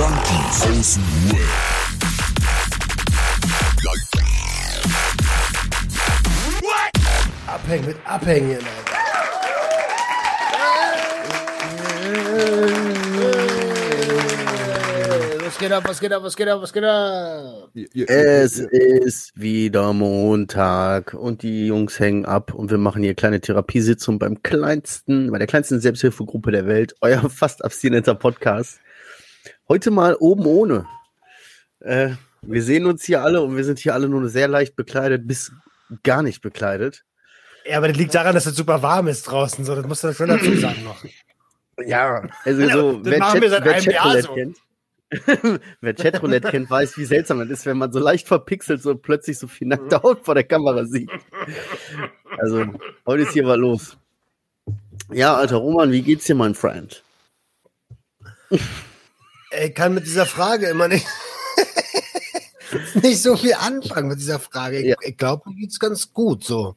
Junkies aus dem Web. Abhängen mit Abhängen. Was geht ab, was geht ab, was geht ab, was geht ab? Es ist wieder Montag und die Jungs hängen ab und wir machen hier kleine Therapiesitzung beim kleinsten, bei der kleinsten Selbsthilfegruppe der Welt, euer fast abstinenter Podcast. Heute mal oben ohne. Äh, wir sehen uns hier alle und wir sind hier alle nur sehr leicht bekleidet, bis gar nicht bekleidet. Ja, aber das liegt daran, dass es super warm ist draußen. So, das musst du schon dazu sagen noch. Ja, also so, wer, Chat, wer Chatroulette so. kennt, wer Chatroulette kennt, weiß, wie seltsam das ist, wenn man so leicht verpixelt so plötzlich so viel nackte Haut vor der Kamera sieht. Also, heute ist hier was los. Ja, alter Roman, wie geht's dir, mein Freund? Ich kann mit dieser Frage immer nicht, nicht so viel anfangen mit dieser Frage. Ich, Ja. ich glaube, mir geht's ganz gut so.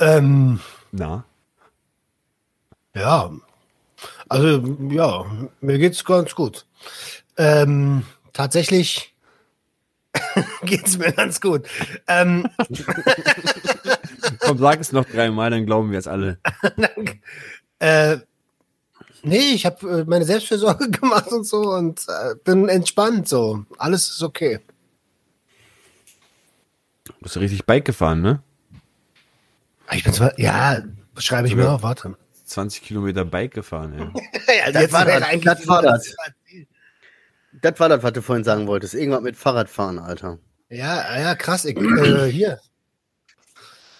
Ähm, Na? ja. Also, ja, mir geht's ganz gut. Ähm, tatsächlich geht's mir ganz gut. Ähm, Komm, sag es noch dreimal, dann glauben wir es alle. äh, nee, ich habe äh, meine Selbstfürsorge gemacht und so und äh, bin entspannt so. Alles ist okay. Du bist richtig Bike gefahren, ne? Ich bin zwar, ja, schreibe ich mir auf, warte. 20 Kilometer Bike gefahren, ey. Ja, Das war wäre das, eigentlich das war das. Das war das, was du vorhin sagen wolltest. Irgendwas mit Fahrradfahren, Alter. Ja, ja, krass. Ich, äh, hier.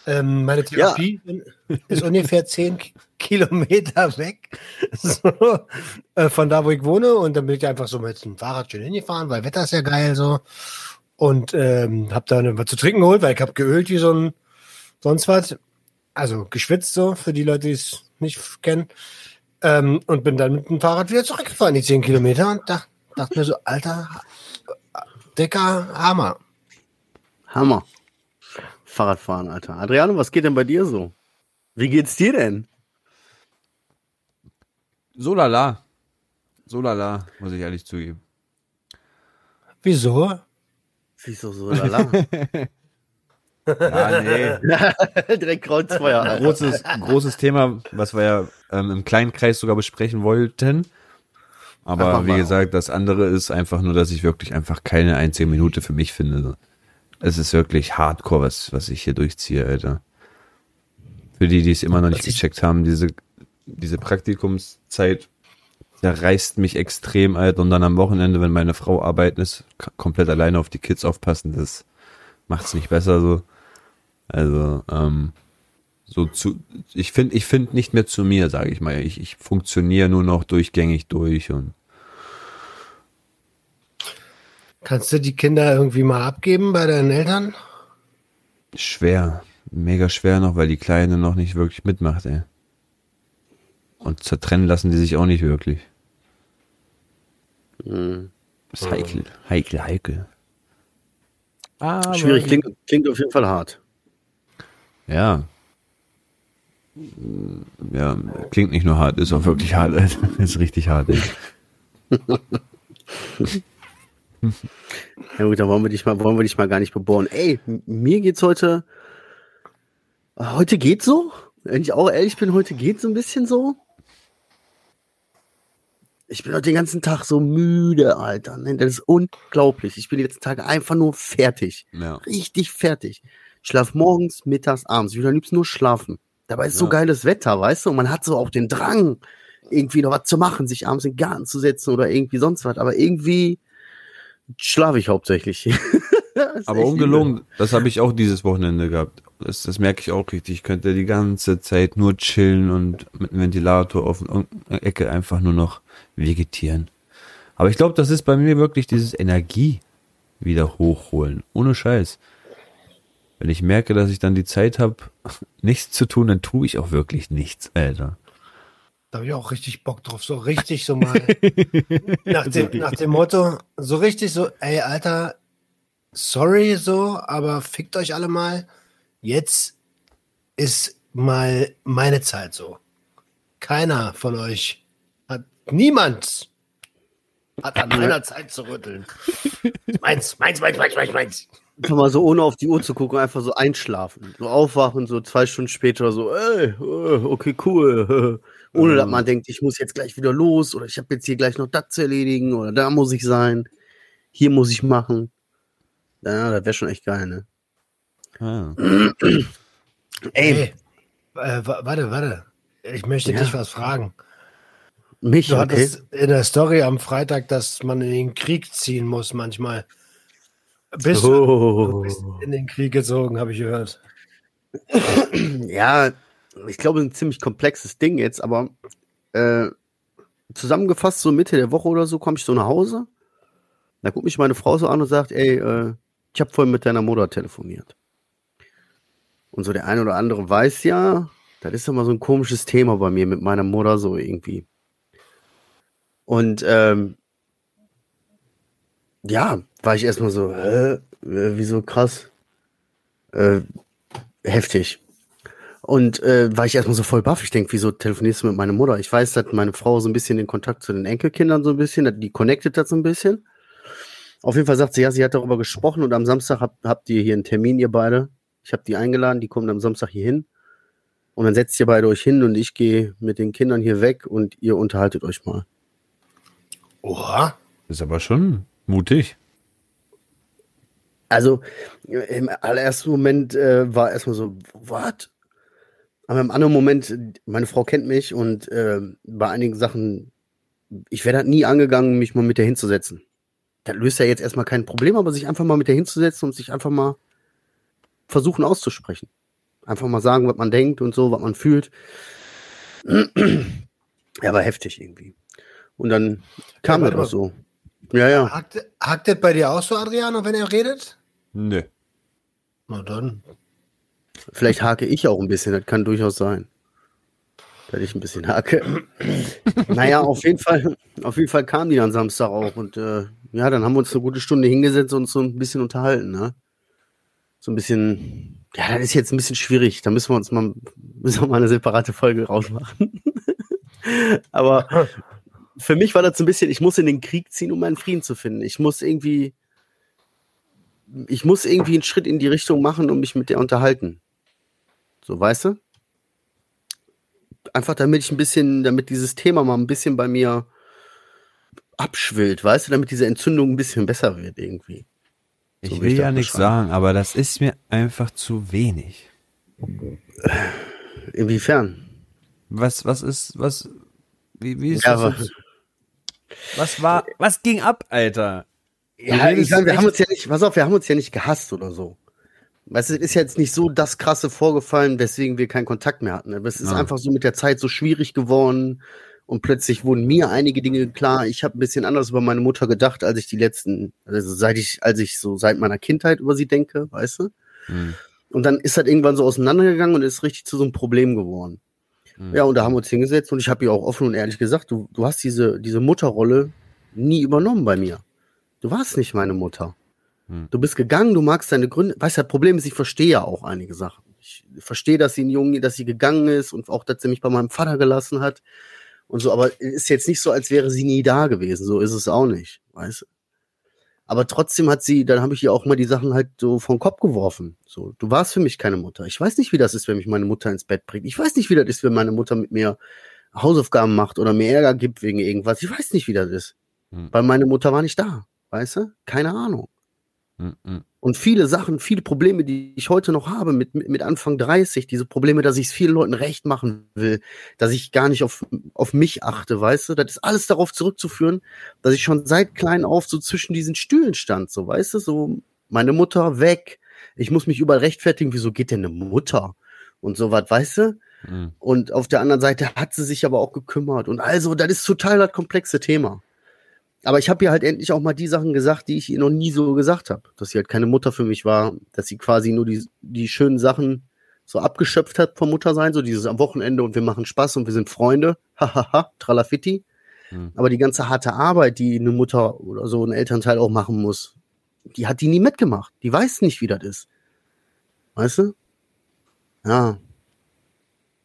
Ähm, meine Therapie ist ungefähr 10 Ki- Kilometer weg. So, äh, von da, wo ich wohne. Und dann bin ich einfach so mit dem Fahrrad schön hingefahren, weil Wetter ist ja geil so. Und ähm, hab dann was zu trinken geholt, weil ich hab geölt wie so ein sonst was. Also geschwitzt so, für die Leute, die es nicht kennen. Ähm, und bin dann mit dem Fahrrad wieder zurückgefahren, die 10 Kilometer. Und da, dachte mir so, alter, dicker Hammer. Hammer. Fahrradfahren, Alter. Adriano, was geht denn bei dir so? Wie geht's dir denn? So lala. So lala, muss ich ehrlich zugeben. Wieso? Wieso so lala? Ja, nee. Direkt Kreuzfeuer, Alter. Großes, großes Thema, was wir ja ähm, im kleinen Kreis sogar besprechen wollten. Aber wie gesagt, das andere ist einfach nur, dass ich wirklich einfach keine einzige Minute für mich finde. Es ist wirklich hardcore, was, was ich hier durchziehe, Alter. Für die, die es immer noch nicht gecheckt haben, diese, diese Praktikumszeit, der reißt mich extrem, Alter. Und dann am Wochenende, wenn meine Frau arbeiten ist, komplett alleine auf die Kids aufpassen, das macht's nicht besser so. Also, ähm, so zu, ich finde, ich finde nicht mehr zu mir, sage ich mal. Ich, ich funktioniere nur noch durchgängig durch und Kannst du die Kinder irgendwie mal abgeben bei deinen Eltern? schwer, mega schwer noch, weil die Kleine noch nicht wirklich mitmacht, ey. Und zertrennen lassen die sich auch nicht wirklich. Mhm. Ist heikel, heikel, heikel. Aber Schwierig, klingt, klingt auf jeden Fall hart. Ja. Ja, klingt nicht nur hart, ist auch wirklich hart, ist richtig hart, ey. Ja gut, dann wollen wir dich mal, wollen wir dich mal gar nicht bebohren. Ey, mir geht's heute, heute geht's so. Wenn ich auch ehrlich bin, heute geht's so ein bisschen so. Ich bin heute den ganzen Tag so müde, Alter. Das ist unglaublich. Ich bin die letzten Tage einfach nur fertig. Ja. Richtig fertig. Ich schlaf morgens, mittags, abends. Ich will am liebsten nur schlafen. Dabei ist so Ja. geiles Wetter, weißt du? Und man hat so auch den Drang, irgendwie noch was zu machen, sich abends in den Garten zu setzen oder irgendwie sonst was. Aber irgendwie schlafe ich hauptsächlich. Aber echt ungelogen, das habe ich auch dieses Wochenende gehabt. Das, das merke ich auch richtig. Ich könnte die ganze Zeit nur chillen und mit einem Ventilator auf irgendeiner Ecke einfach nur noch vegetieren. Aber ich glaube, das ist bei mir wirklich dieses Energie wieder hochholen. Ohne Scheiß. Wenn ich merke, dass ich dann die Zeit habe, nichts zu tun, dann tue ich auch wirklich nichts, Alter. Da habe ich auch richtig Bock drauf. So richtig so mal. nach, dem, nach dem Motto, so richtig so, ey, Alter, sorry so, aber fickt euch alle mal. Jetzt ist mal meine Zeit so. Keiner von euch hat, niemand Hat an meiner Zeit zu rütteln. Meins, meins, meins, meins, meins, meins. Einfach mal so ohne auf die Uhr zu gucken, einfach so einschlafen. So aufwachen, so zwei Stunden später so, ey, äh, okay, cool. Ohne dass man denkt, ich muss jetzt gleich wieder los oder ich habe jetzt hier gleich noch das zu erledigen oder da muss ich sein. Hier muss ich machen. Ja, das wäre schon echt geil, ne? Ah. Ey, äh, wa- warte, warte. Ich möchte Ja. dich was fragen. Mich, Du okay. hattest in der Story am Freitag, dass man in den Krieg ziehen muss manchmal. Bist du Oh. bist in den Krieg gezogen, habe ich gehört. Ja, ich glaube, ein ziemlich komplexes Ding jetzt, aber äh, zusammengefasst, so Mitte der Woche oder so, komme ich so nach Hause. Da guckt mich meine Frau so an und sagt, ey, äh, ich habe vorhin mit deiner Mutter telefoniert. Und so der eine oder andere weiß ja, das ist immer so ein komisches Thema bei mir mit meiner Mutter so irgendwie. Und ähm, ja, war ich erstmal so, äh, wieso krass? Äh, heftig. Und äh, war ich erstmal so voll baff. Ich denke, wieso telefonierst du mit meiner Mutter? Ich weiß, dass meine Frau so ein bisschen den Kontakt zu den Enkelkindern so ein bisschen, die connected hat so ein bisschen. Auf jeden Fall sagt sie, ja, sie hat darüber gesprochen und am Samstag habt, habt ihr hier einen Termin, ihr beide. Ich habe die eingeladen, die kommen am Samstag hier hin. Und dann setzt ihr beide euch hin und ich gehe mit den Kindern hier weg und ihr unterhaltet euch mal. Oha. Ist aber schon mutig. Also im allerersten Moment äh, war erstmal so, what? Aber im anderen Moment, meine Frau kennt mich und äh, bei einigen Sachen, ich wäre da nie angegangen, mich mal mit der hinzusetzen. Das löst ja jetzt erstmal kein Problem, aber sich einfach mal mit der hinzusetzen und sich einfach mal versuchen auszusprechen. Einfach mal sagen, was man denkt und so, was man fühlt. Ja, war heftig irgendwie. Und dann kam Ja, das auch so. Ja, ja. Hakt, hakt das bei dir auch so, Adriano, wenn er redet? Nö. Na dann. Vielleicht hake ich auch ein bisschen, das kann durchaus sein. Dass ich ein bisschen hake. naja, auf jeden Fall, auf jeden Fall kam die dann Samstag auch und äh, ja, dann haben wir uns eine gute Stunde hingesetzt und uns so ein bisschen unterhalten, ne? So ein bisschen, ja, das ist jetzt ein bisschen schwierig. Da müssen wir uns mal, müssen wir mal eine separate Folge rausmachen. Aber für mich war das so ein bisschen, ich muss in den Krieg ziehen, um meinen Frieden zu finden. Ich muss irgendwie, ich muss irgendwie einen Schritt in die Richtung machen und mich mit der unterhalten. So, weißt du? Einfach damit ich ein bisschen, damit dieses Thema mal ein bisschen bei mir abschwillt, weißt du, damit diese Entzündung ein bisschen besser wird irgendwie. Ich So will will ich ja nichts sagen, aber das ist mir einfach zu wenig. Inwiefern? Was, was ist, was, wie, wie ist Ja, das? Was war, was ging ab, Alter? Ja, ich meine, wir haben uns ja nicht, pass auf, wir haben uns ja nicht gehasst oder so. Weißt du, es ist jetzt nicht so das krasse vorgefallen, weswegen wir keinen Kontakt mehr hatten. Aber es ist Ja. einfach so mit der Zeit so schwierig geworden und plötzlich wurden mir einige Dinge klar. Ich habe ein bisschen anders über meine Mutter gedacht, als ich die letzten, also seit ich, als ich so seit meiner Kindheit über sie denke, weißt du? Hm. Und dann ist das irgendwann so auseinandergegangen und ist richtig zu so einem Problem geworden. Hm. Ja, und da haben wir uns hingesetzt und ich habe ihr auch offen und ehrlich gesagt, du, du hast diese, diese Mutterrolle nie übernommen bei mir. Du warst nicht meine Mutter. Hm. Du bist gegangen, du magst deine Gründe. Weißt du, das Problem ist, ich verstehe ja auch einige Sachen. Ich verstehe, dass sie ein Junge, dass sie gegangen ist und auch, dass sie mich bei meinem Vater gelassen hat und so, aber es ist jetzt nicht so, als wäre sie nie da gewesen. So ist es auch nicht, weißt du. Aber trotzdem hat sie, dann habe ich ihr auch mal die Sachen halt so vom Kopf geworfen. So, du warst für mich keine Mutter. Ich weiß nicht, wie das ist, wenn mich meine Mutter ins Bett bringt. Ich weiß nicht, wie das ist, wenn meine Mutter mit mir Hausaufgaben macht oder mir Ärger gibt wegen irgendwas. Ich weiß nicht, wie das ist. Hm. Weil meine Mutter war nicht da. Weißt du? Keine Ahnung. Hm, hm. Und viele Sachen, viele Probleme, die ich heute noch habe mit, mit, Anfang 30, diese Probleme, dass ich es vielen Leuten recht machen will, dass ich gar nicht auf, auf mich achte, weißt du, das ist alles darauf zurückzuführen, dass ich schon seit klein auf so zwischen diesen Stühlen stand, so, weißt du, so, meine Mutter weg, ich muss mich überall rechtfertigen, wieso geht denn eine Mutter? Und so was, weißt du? Hm. Und auf der anderen Seite hat sie sich aber auch gekümmert. Und also, das ist total das komplexe Thema. Aber ich habe ihr halt endlich auch mal die Sachen gesagt, die ich ihr noch nie so gesagt habe. Dass sie halt keine Mutter für mich war, dass sie quasi nur die, die schönen Sachen so abgeschöpft hat vom Muttersein, so dieses am Wochenende und wir machen Spaß und wir sind Freunde, hahaha, tralafitti. Hm. Aber die ganze harte Arbeit, die eine Mutter oder so ein Elternteil auch machen muss, die hat die nie mitgemacht. Die weiß nicht, wie das ist. Weißt du? Ja,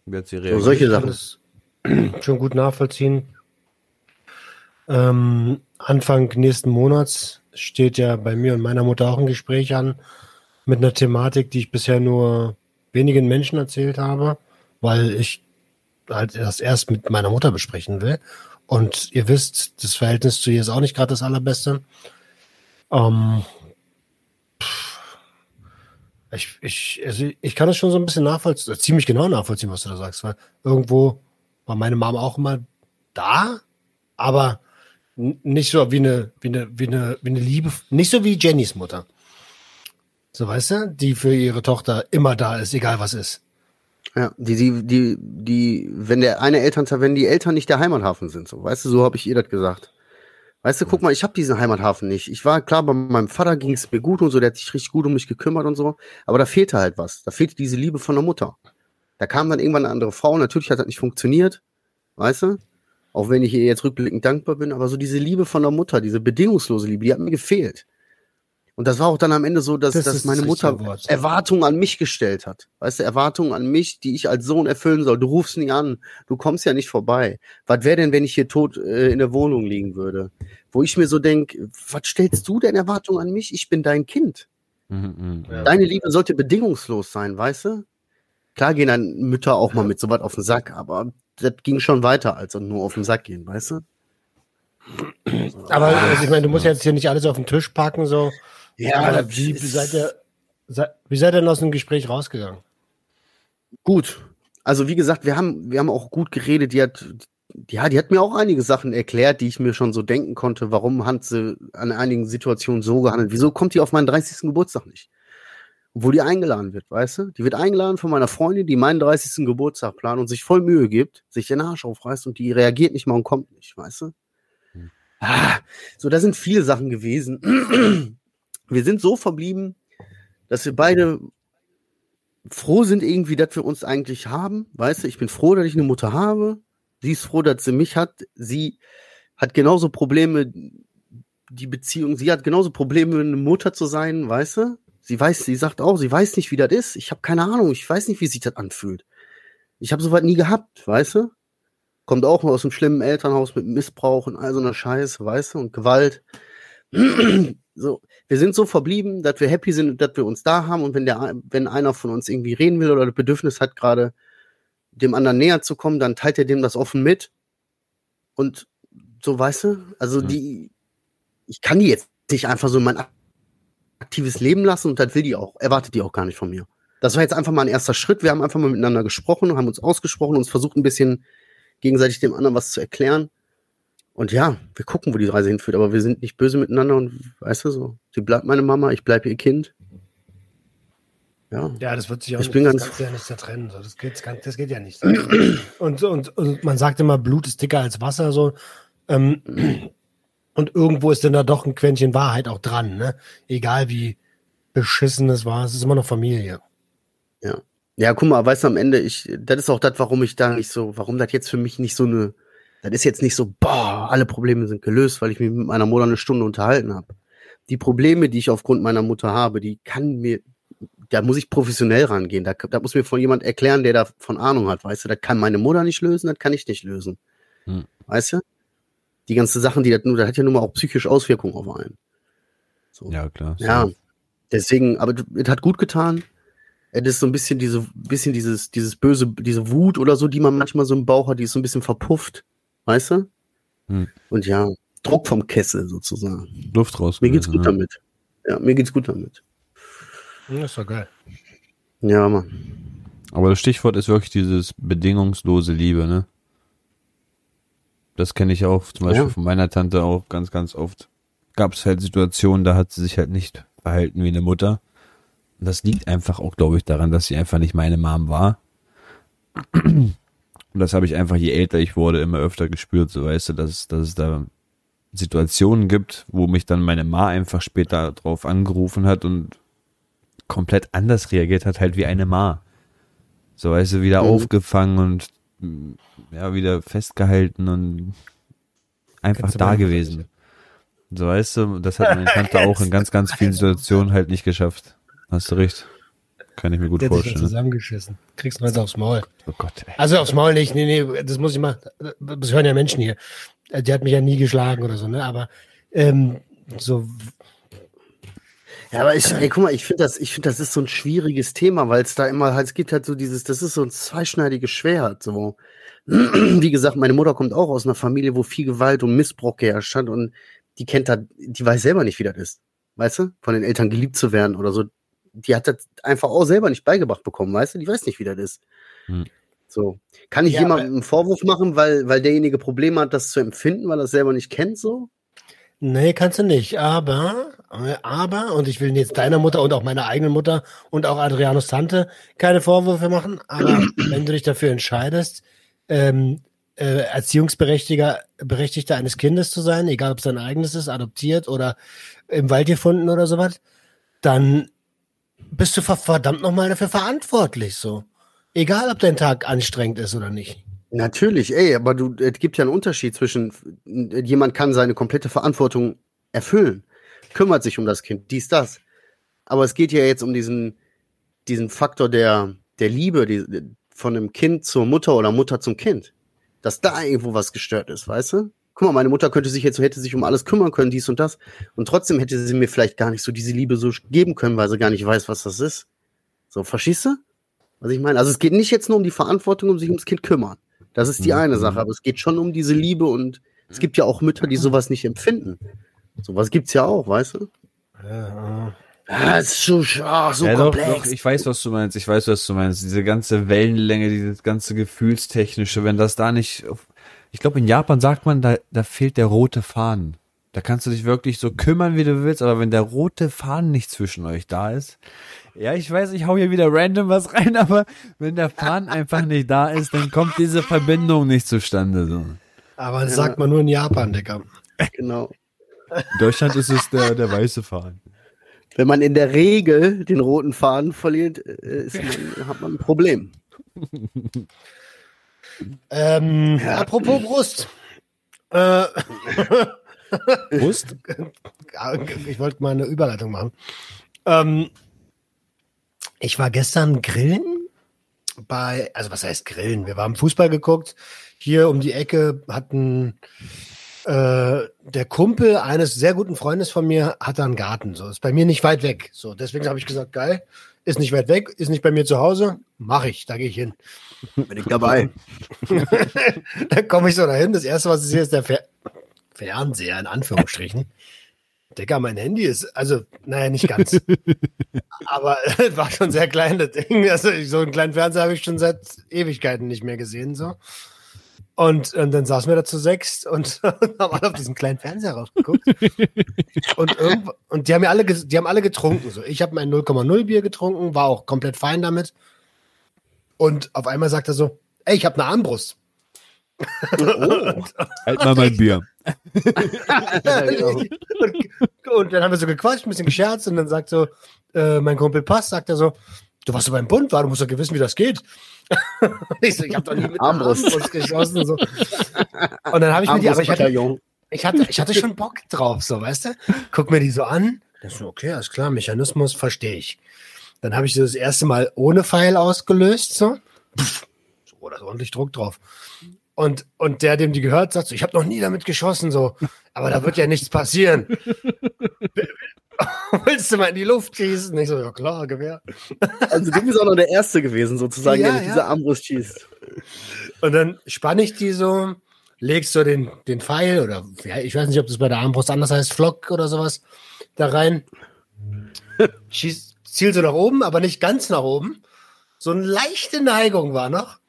Wie hat sie so reagiert? solche Ich kann Sachen. das schon gut nachvollziehen. Ähm, Anfang nächsten Monats steht ja bei mir und meiner Mutter auch ein Gespräch an mit einer Thematik, die ich bisher nur wenigen Menschen erzählt habe, weil ich halt das erst mit meiner Mutter besprechen will. Und ihr wisst, das Verhältnis zu ihr ist auch nicht gerade das allerbeste. Ähm, ich, ich, also ich kann es schon so ein bisschen nachvollziehen, ziemlich genau nachvollziehen, was du da sagst, weil irgendwo war meine Mama auch immer da, aber nicht so wie eine, wie eine, wie eine, wie eine Liebe, nicht so wie Jennys Mutter. So weißt du, die für ihre Tochter immer da ist, egal was ist. Ja, die, die, die, die, wenn der eine Elternteil, wenn die Eltern nicht der Heimathafen sind, so, weißt du, so habe ich ihr das gesagt. Weißt du, guck mal, ich habe diesen Heimathafen nicht. Ich war klar, bei meinem Vater ging es mir gut und so, der hat sich richtig gut um mich gekümmert und so, aber da fehlte halt was. Da fehlte diese Liebe von der Mutter. Da kam dann irgendwann eine andere Frau, natürlich hat das nicht funktioniert, weißt du? Auch wenn ich ihr jetzt rückblickend dankbar bin, aber so diese Liebe von der Mutter, diese bedingungslose Liebe, die hat mir gefehlt. Und das war auch dann am Ende so, dass, Das dass meine das Mutter Wort. Erwartungen an mich gestellt hat. Weißt du, Erwartungen an mich, die ich als Sohn erfüllen soll. Du rufst nie an, du kommst ja nicht vorbei. Was wäre denn, wenn ich hier tot äh, in der Wohnung liegen würde? Wo ich mir so denke, was stellst du denn Erwartungen an mich? Ich bin dein Kind. Mhm, mh. Deine Liebe sollte bedingungslos sein, weißt du? Klar gehen dann Mütter auch mal mit so was auf den Sack, aber das ging schon weiter als nur auf den Sack gehen, weißt du? Aber also ich meine, du musst jetzt hier nicht alles auf den Tisch packen, so. Aber das wie, seid ihr, wie seid ihr denn aus dem Gespräch rausgegangen? Gut. Also wie gesagt, wir haben, wir haben auch gut geredet. Die hat, ja, die hat mir auch einige Sachen erklärt, die ich mir schon so denken konnte. Warum hat sie an einigen Situationen so gehandelt? Wieso kommt die auf meinen 30. Geburtstag nicht? Obwohl die eingeladen wird, weißt du? Die wird eingeladen von meiner Freundin, die meinen 30. Geburtstag plant und sich voll Mühe gibt, sich den Arsch aufreißt und die reagiert nicht mal und kommt nicht, weißt du? Ah, so, da sind viele Sachen gewesen. Wir sind so verblieben, dass wir beide froh sind irgendwie, dass wir uns eigentlich haben. Weißt du, ich bin froh, dass ich eine Mutter habe. Sie ist froh, dass sie mich hat. Sie hat genauso Probleme, die Beziehung, sie hat genauso Probleme, eine Mutter zu sein, weißt du? Sie weiß, sie sagt auch, sie weiß nicht, wie das ist. Ich habe keine Ahnung, ich weiß nicht, wie sich das anfühlt. Ich habe sowas nie gehabt, weißt du? Kommt auch aus einem schlimmen Elternhaus mit Missbrauch und all so einer Scheiße, weißt du, und Gewalt. so, wir sind so verblieben, dass wir happy sind, dass wir uns da haben und wenn der, wenn einer von uns irgendwie reden will oder das Bedürfnis hat, gerade dem anderen näher zu kommen, dann teilt er dem das offen mit. Und so, weißt du, also Mhm. die, ich kann die jetzt nicht einfach so in mein aktives Leben lassen und das will die auch, erwartet die auch gar nicht von mir. Das war jetzt einfach mal ein erster Schritt. Wir haben einfach mal miteinander gesprochen und haben uns ausgesprochen uns versucht, ein bisschen gegenseitig dem anderen was zu erklären. Und ja, wir gucken, wo die Reise hinführt, aber wir sind nicht böse miteinander und weißt du so, sie bleibt meine Mama, ich bleib ihr Kind. Ja. Ja, das wird sich auch Ich nicht, bin das ganz- ja nicht zertrennen. So. Das, geht, das, das geht ja nicht. Und, und, und man sagt immer, Blut ist dicker als Wasser. So. Ähm, und irgendwo ist dann da doch ein Quäntchen Wahrheit auch dran. Ne? Egal wie beschissen es war, es ist immer noch Familie. Ja, guck mal, weißt du, am Ende, ich, das ist auch das, warum ich da nicht so, warum das jetzt für mich nicht so eine, das ist jetzt nicht so, boah, alle Probleme sind gelöst, weil ich mich mit meiner Mutter eine Stunde unterhalten habe. Die Probleme, die ich aufgrund meiner Mutter habe, die kann mir, da muss ich professionell rangehen. Da, da muss mir von jemand erklären, der davon Ahnung hat, weißt du, das kann meine Mutter nicht lösen, das kann ich nicht lösen. Hm. Weißt du? Die ganzen Sachen, die das nur, das hat ja nun mal auch psychische Auswirkungen auf einen. So. Ja, klar. Ja, deswegen, aber es hat gut getan. Es ist so ein bisschen diese, bisschen dieses, dieses böse, diese Wut oder so, die man manchmal so im Bauch hat, die ist so ein bisschen verpufft, weißt du? Hm. Und ja, Druck vom Kessel sozusagen. Luft raus. Mir geht's gut ne? damit. Ja, mir geht's gut damit. Das ist doch geil. Ja, Mann. Aber das Stichwort ist wirklich dieses bedingungslose Liebe, ne? Das kenne ich auch, zum Beispiel Ja. von meiner Tante auch ganz, ganz oft. Gab es halt Situationen, da hat sie sich halt nicht verhalten wie eine Mutter. Und das liegt einfach auch, glaube ich, daran, dass sie einfach nicht meine Mom war. Und das habe ich einfach, je älter ich wurde, immer öfter gespürt, so weißt du, dass, es- dass es da Situationen gibt, wo mich dann meine Ma einfach später drauf angerufen hat und komplett anders reagiert hat, halt wie eine Ma. So, weißt du, wieder Mhm. aufgefangen und ja, wieder festgehalten und einfach da gewesen. So, weißt du, das hat meine Tante auch in ganz, ganz vielen Situationen halt nicht geschafft. Hast du recht. Kann ich mir gut Der hat sich da vorstellen. zusammengeschissen. Kriegst du jetzt aufs Maul. Oh Gott, ey. Also aufs Maul nicht, nee, nee, das muss ich mal, das hören ja Menschen hier. Äh, Die hat mich ja nie geschlagen oder so, ne? Aber ähm, so Ja, aber ich, ey, guck mal, ich finde das, ich finde, das ist so ein schwieriges Thema, weil es da immer halt, es gibt halt so dieses, das ist so ein zweischneidiges Schwert, so. Wie gesagt, meine Mutter kommt auch aus einer Familie, wo viel Gewalt und Missbrauch geherrscht hat und die kennt da, die weiß selber nicht, wie das ist. Weißt du? Von den Eltern geliebt zu werden oder so. Die hat das einfach auch selber nicht beigebracht bekommen, weißt du? Die weiß nicht, wie das ist. Hm. So. Kann ich Ja, jemandem einen Vorwurf machen, weil, weil derjenige Probleme hat, das zu empfinden, weil er es selber nicht kennt, so? Nee, kannst du nicht. Aber, aber, und ich will jetzt deiner Mutter und auch meiner eigenen Mutter und auch Adrianos Tante keine Vorwürfe machen, aber wenn du dich dafür entscheidest, ähm, äh, Erziehungsberechtiger Berechtigter eines Kindes zu sein, egal ob es dein eigenes ist, adoptiert oder im Wald gefunden oder sowas, dann bist du ver- verdammt nochmal dafür verantwortlich, so. Egal, ob dein Tag anstrengend ist oder nicht. Natürlich, ey, aber du, es gibt ja einen Unterschied zwischen, äh, jemand kann seine komplette Verantwortung erfüllen, kümmert sich um das Kind, dies, das. Aber es geht ja jetzt um diesen, diesen Faktor der, der Liebe die, von einem Kind zur Mutter oder Mutter zum Kind. Dass da irgendwo was gestört ist, weißt du? Guck mal, meine Mutter könnte sich jetzt, hätte sich um alles kümmern können, dies und das. Und trotzdem hätte sie mir vielleicht gar nicht so diese Liebe so geben können, weil sie gar nicht weiß, was das ist. So, verstehst du? Was ich meine? Also es geht nicht jetzt nur um die Verantwortung, um sich ums Kind kümmern. Das ist die Mhm. eine Sache, aber es geht schon um diese Liebe und es gibt ja auch Mütter, die sowas nicht empfinden. Sowas gibt's ja auch, weißt du? Ja, Ah, es ist so, ah, so ja, doch, komplex. doch, ich weiß, was du meinst. Ich weiß, was du meinst. Diese ganze Wellenlänge, dieses ganze Gefühlstechnische, wenn das da nicht. Ich glaube, in Japan sagt man, da, da fehlt der rote Faden. Da kannst du dich wirklich so kümmern, wie du willst, aber wenn der rote Faden nicht zwischen euch da ist. Ja, ich weiß, ich hau hier wieder random was rein, aber wenn der Faden einfach nicht da ist, dann kommt diese Verbindung nicht zustande. So. aber das sagt man nur in Japan, Digga. Genau. In Deutschland ist es der, der weiße Faden. Wenn man in der Regel den roten Faden verliert, äh, ist man, hat man ein Problem. Ähm, Apropos Brust. Äh, Brust? ich wollte mal eine Überleitung machen. Ähm, ich war gestern grillen bei, also was heißt grillen? Wir haben Fußball geguckt. Hier um die Ecke hatten äh, der Kumpel eines sehr guten Freundes von mir hat da einen Garten. So ist bei mir nicht weit weg. So deswegen habe ich gesagt, geil, ist nicht weit weg, ist nicht bei mir zu Hause, mache ich, da gehe ich hin. Bin ich dabei. Dann komme ich so dahin. Das erste, was ich sehe, ist der Fer Fernseher, in Anführungsstrichen. Digga, mein Handy ist, also, naja, nicht ganz. Aber es war schon sehr klein, das Ding. Also, ich- so einen kleinen Fernseher habe ich schon seit Ewigkeiten nicht mehr gesehen, so. Und, und dann saßen wir da zu sechs und haben alle auf diesen kleinen Fernseher rausgeguckt. und, und die haben ja alle, die haben alle getrunken. So. Ich habe mein 0,0 Bier getrunken, war auch komplett fein damit. Und auf einmal sagt er so, ey, ich habe eine Armbrust. Halt mal mein Bier. Und, und dann haben wir so gequatscht, ein bisschen gescherzt und dann sagt so, äh, mein Kumpel Pass, sagt er so, du warst so beim Bund, war, du musst doch wissen, wie das geht. Ich so, ich habe doch nie mit Armbrust. Armbrust geschossen. So. Und dann habe ich mir die, aber ich hatte, ich, hatte, ich hatte schon Bock drauf, so, weißt du? Guck mir die so an. Das so, okay, alles klar, Mechanismus verstehe ich. Dann habe ich sie das erste Mal ohne Pfeil ausgelöst, so. Pff, so, da ist ordentlich Druck drauf. Und, und der, dem die gehört, sagt so, ich habe noch nie damit geschossen, so, aber da wird ja nichts passieren. Willst du mal in die Luft schießen? Ich so, ja klar, Gewehr. Also du bist auch noch der Erste gewesen, sozusagen, Ja, der mit ja. dieser Armbrust schießt. Und dann spann ich die so, legst so den, den Pfeil oder ja, ich weiß nicht, ob das bei der Armbrust anders heißt, Flock oder sowas, da rein. Schieß, ziel so nach oben, aber nicht ganz nach oben. So eine leichte Neigung war noch.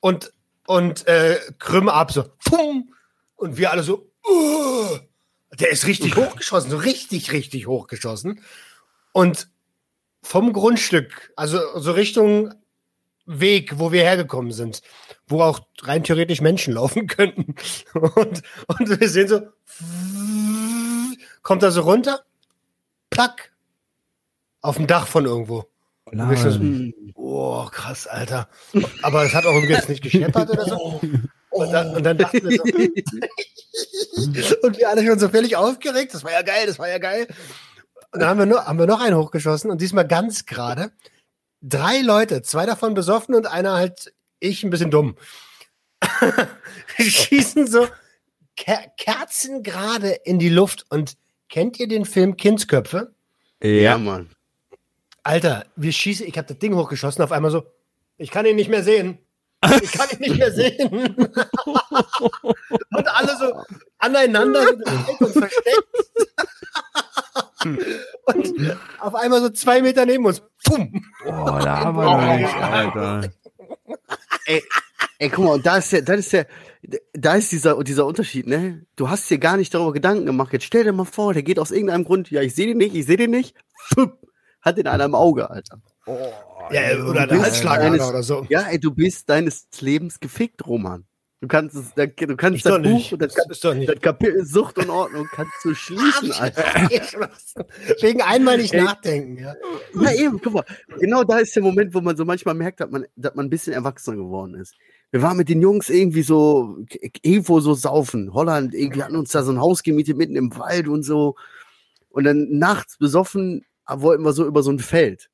Und, und äh, krümm ab, so, pum, und wir alle so, uh, der ist richtig hochgeschossen, so richtig, richtig hochgeschossen. Und vom Grundstück, also so Richtung Weg, wo wir hergekommen sind, wo auch rein theoretisch Menschen laufen könnten. Und, und wir sehen so, kommt er so runter, plack, auf dem Dach von irgendwo. So. Oh, krass, Alter. Aber es hat auch jetzt nicht gescheppert oder so. Und dann, und dann dachten wir so, und wir alle schon so völlig aufgeregt. Das war ja geil, das war ja geil. Und dann haben wir, nur, haben wir noch einen hochgeschossen und diesmal ganz gerade. Drei Leute, zwei davon besoffen und einer halt ich ein bisschen dumm. Schießen so Ker Kerzen gerade in die Luft. Und kennt ihr den Film Kindsköpfe? Ja, Mann. Alter, wir schießen, ich habe das Ding hochgeschossen, auf einmal so, ich kann ihn nicht mehr sehen. Ich kann ihn nicht mehr sehen. und alle so aneinander und versteckt. und auf einmal so zwei Meter neben uns. Pum. Boah, da haben wir noch nicht, Alter. Ey, ey, guck mal, und da ist der, da ist der, da ist dieser, dieser Unterschied, ne? Du hast dir gar nicht darüber Gedanken gemacht. Jetzt stell dir mal vor, der geht aus irgendeinem Grund, ja, ich sehe den nicht, ich sehe den nicht, hat den einer im Auge, Alter. Ja, oder Du der bist Halsschlagader deines- oder so. Ja, ey, du bist deines Lebens gefickt, Roman. Du kannst es, du kannst Ich das Buch das, Das das Kapitel Sucht und Ordnung kannst du schließen, Alter. Wegen einmal nicht nachdenken, ja. Ja, eben, guck mal. Genau da ist der Moment, wo man so manchmal merkt, dass man, dass man ein bisschen erwachsener geworden ist. Wir waren mit den Jungs irgendwie so, irgendwo so saufen. Holland, irgendwie hatten uns da so ein Haus gemietet mitten im Wald und so. Und dann nachts besoffen wollten wir so über so ein Feld.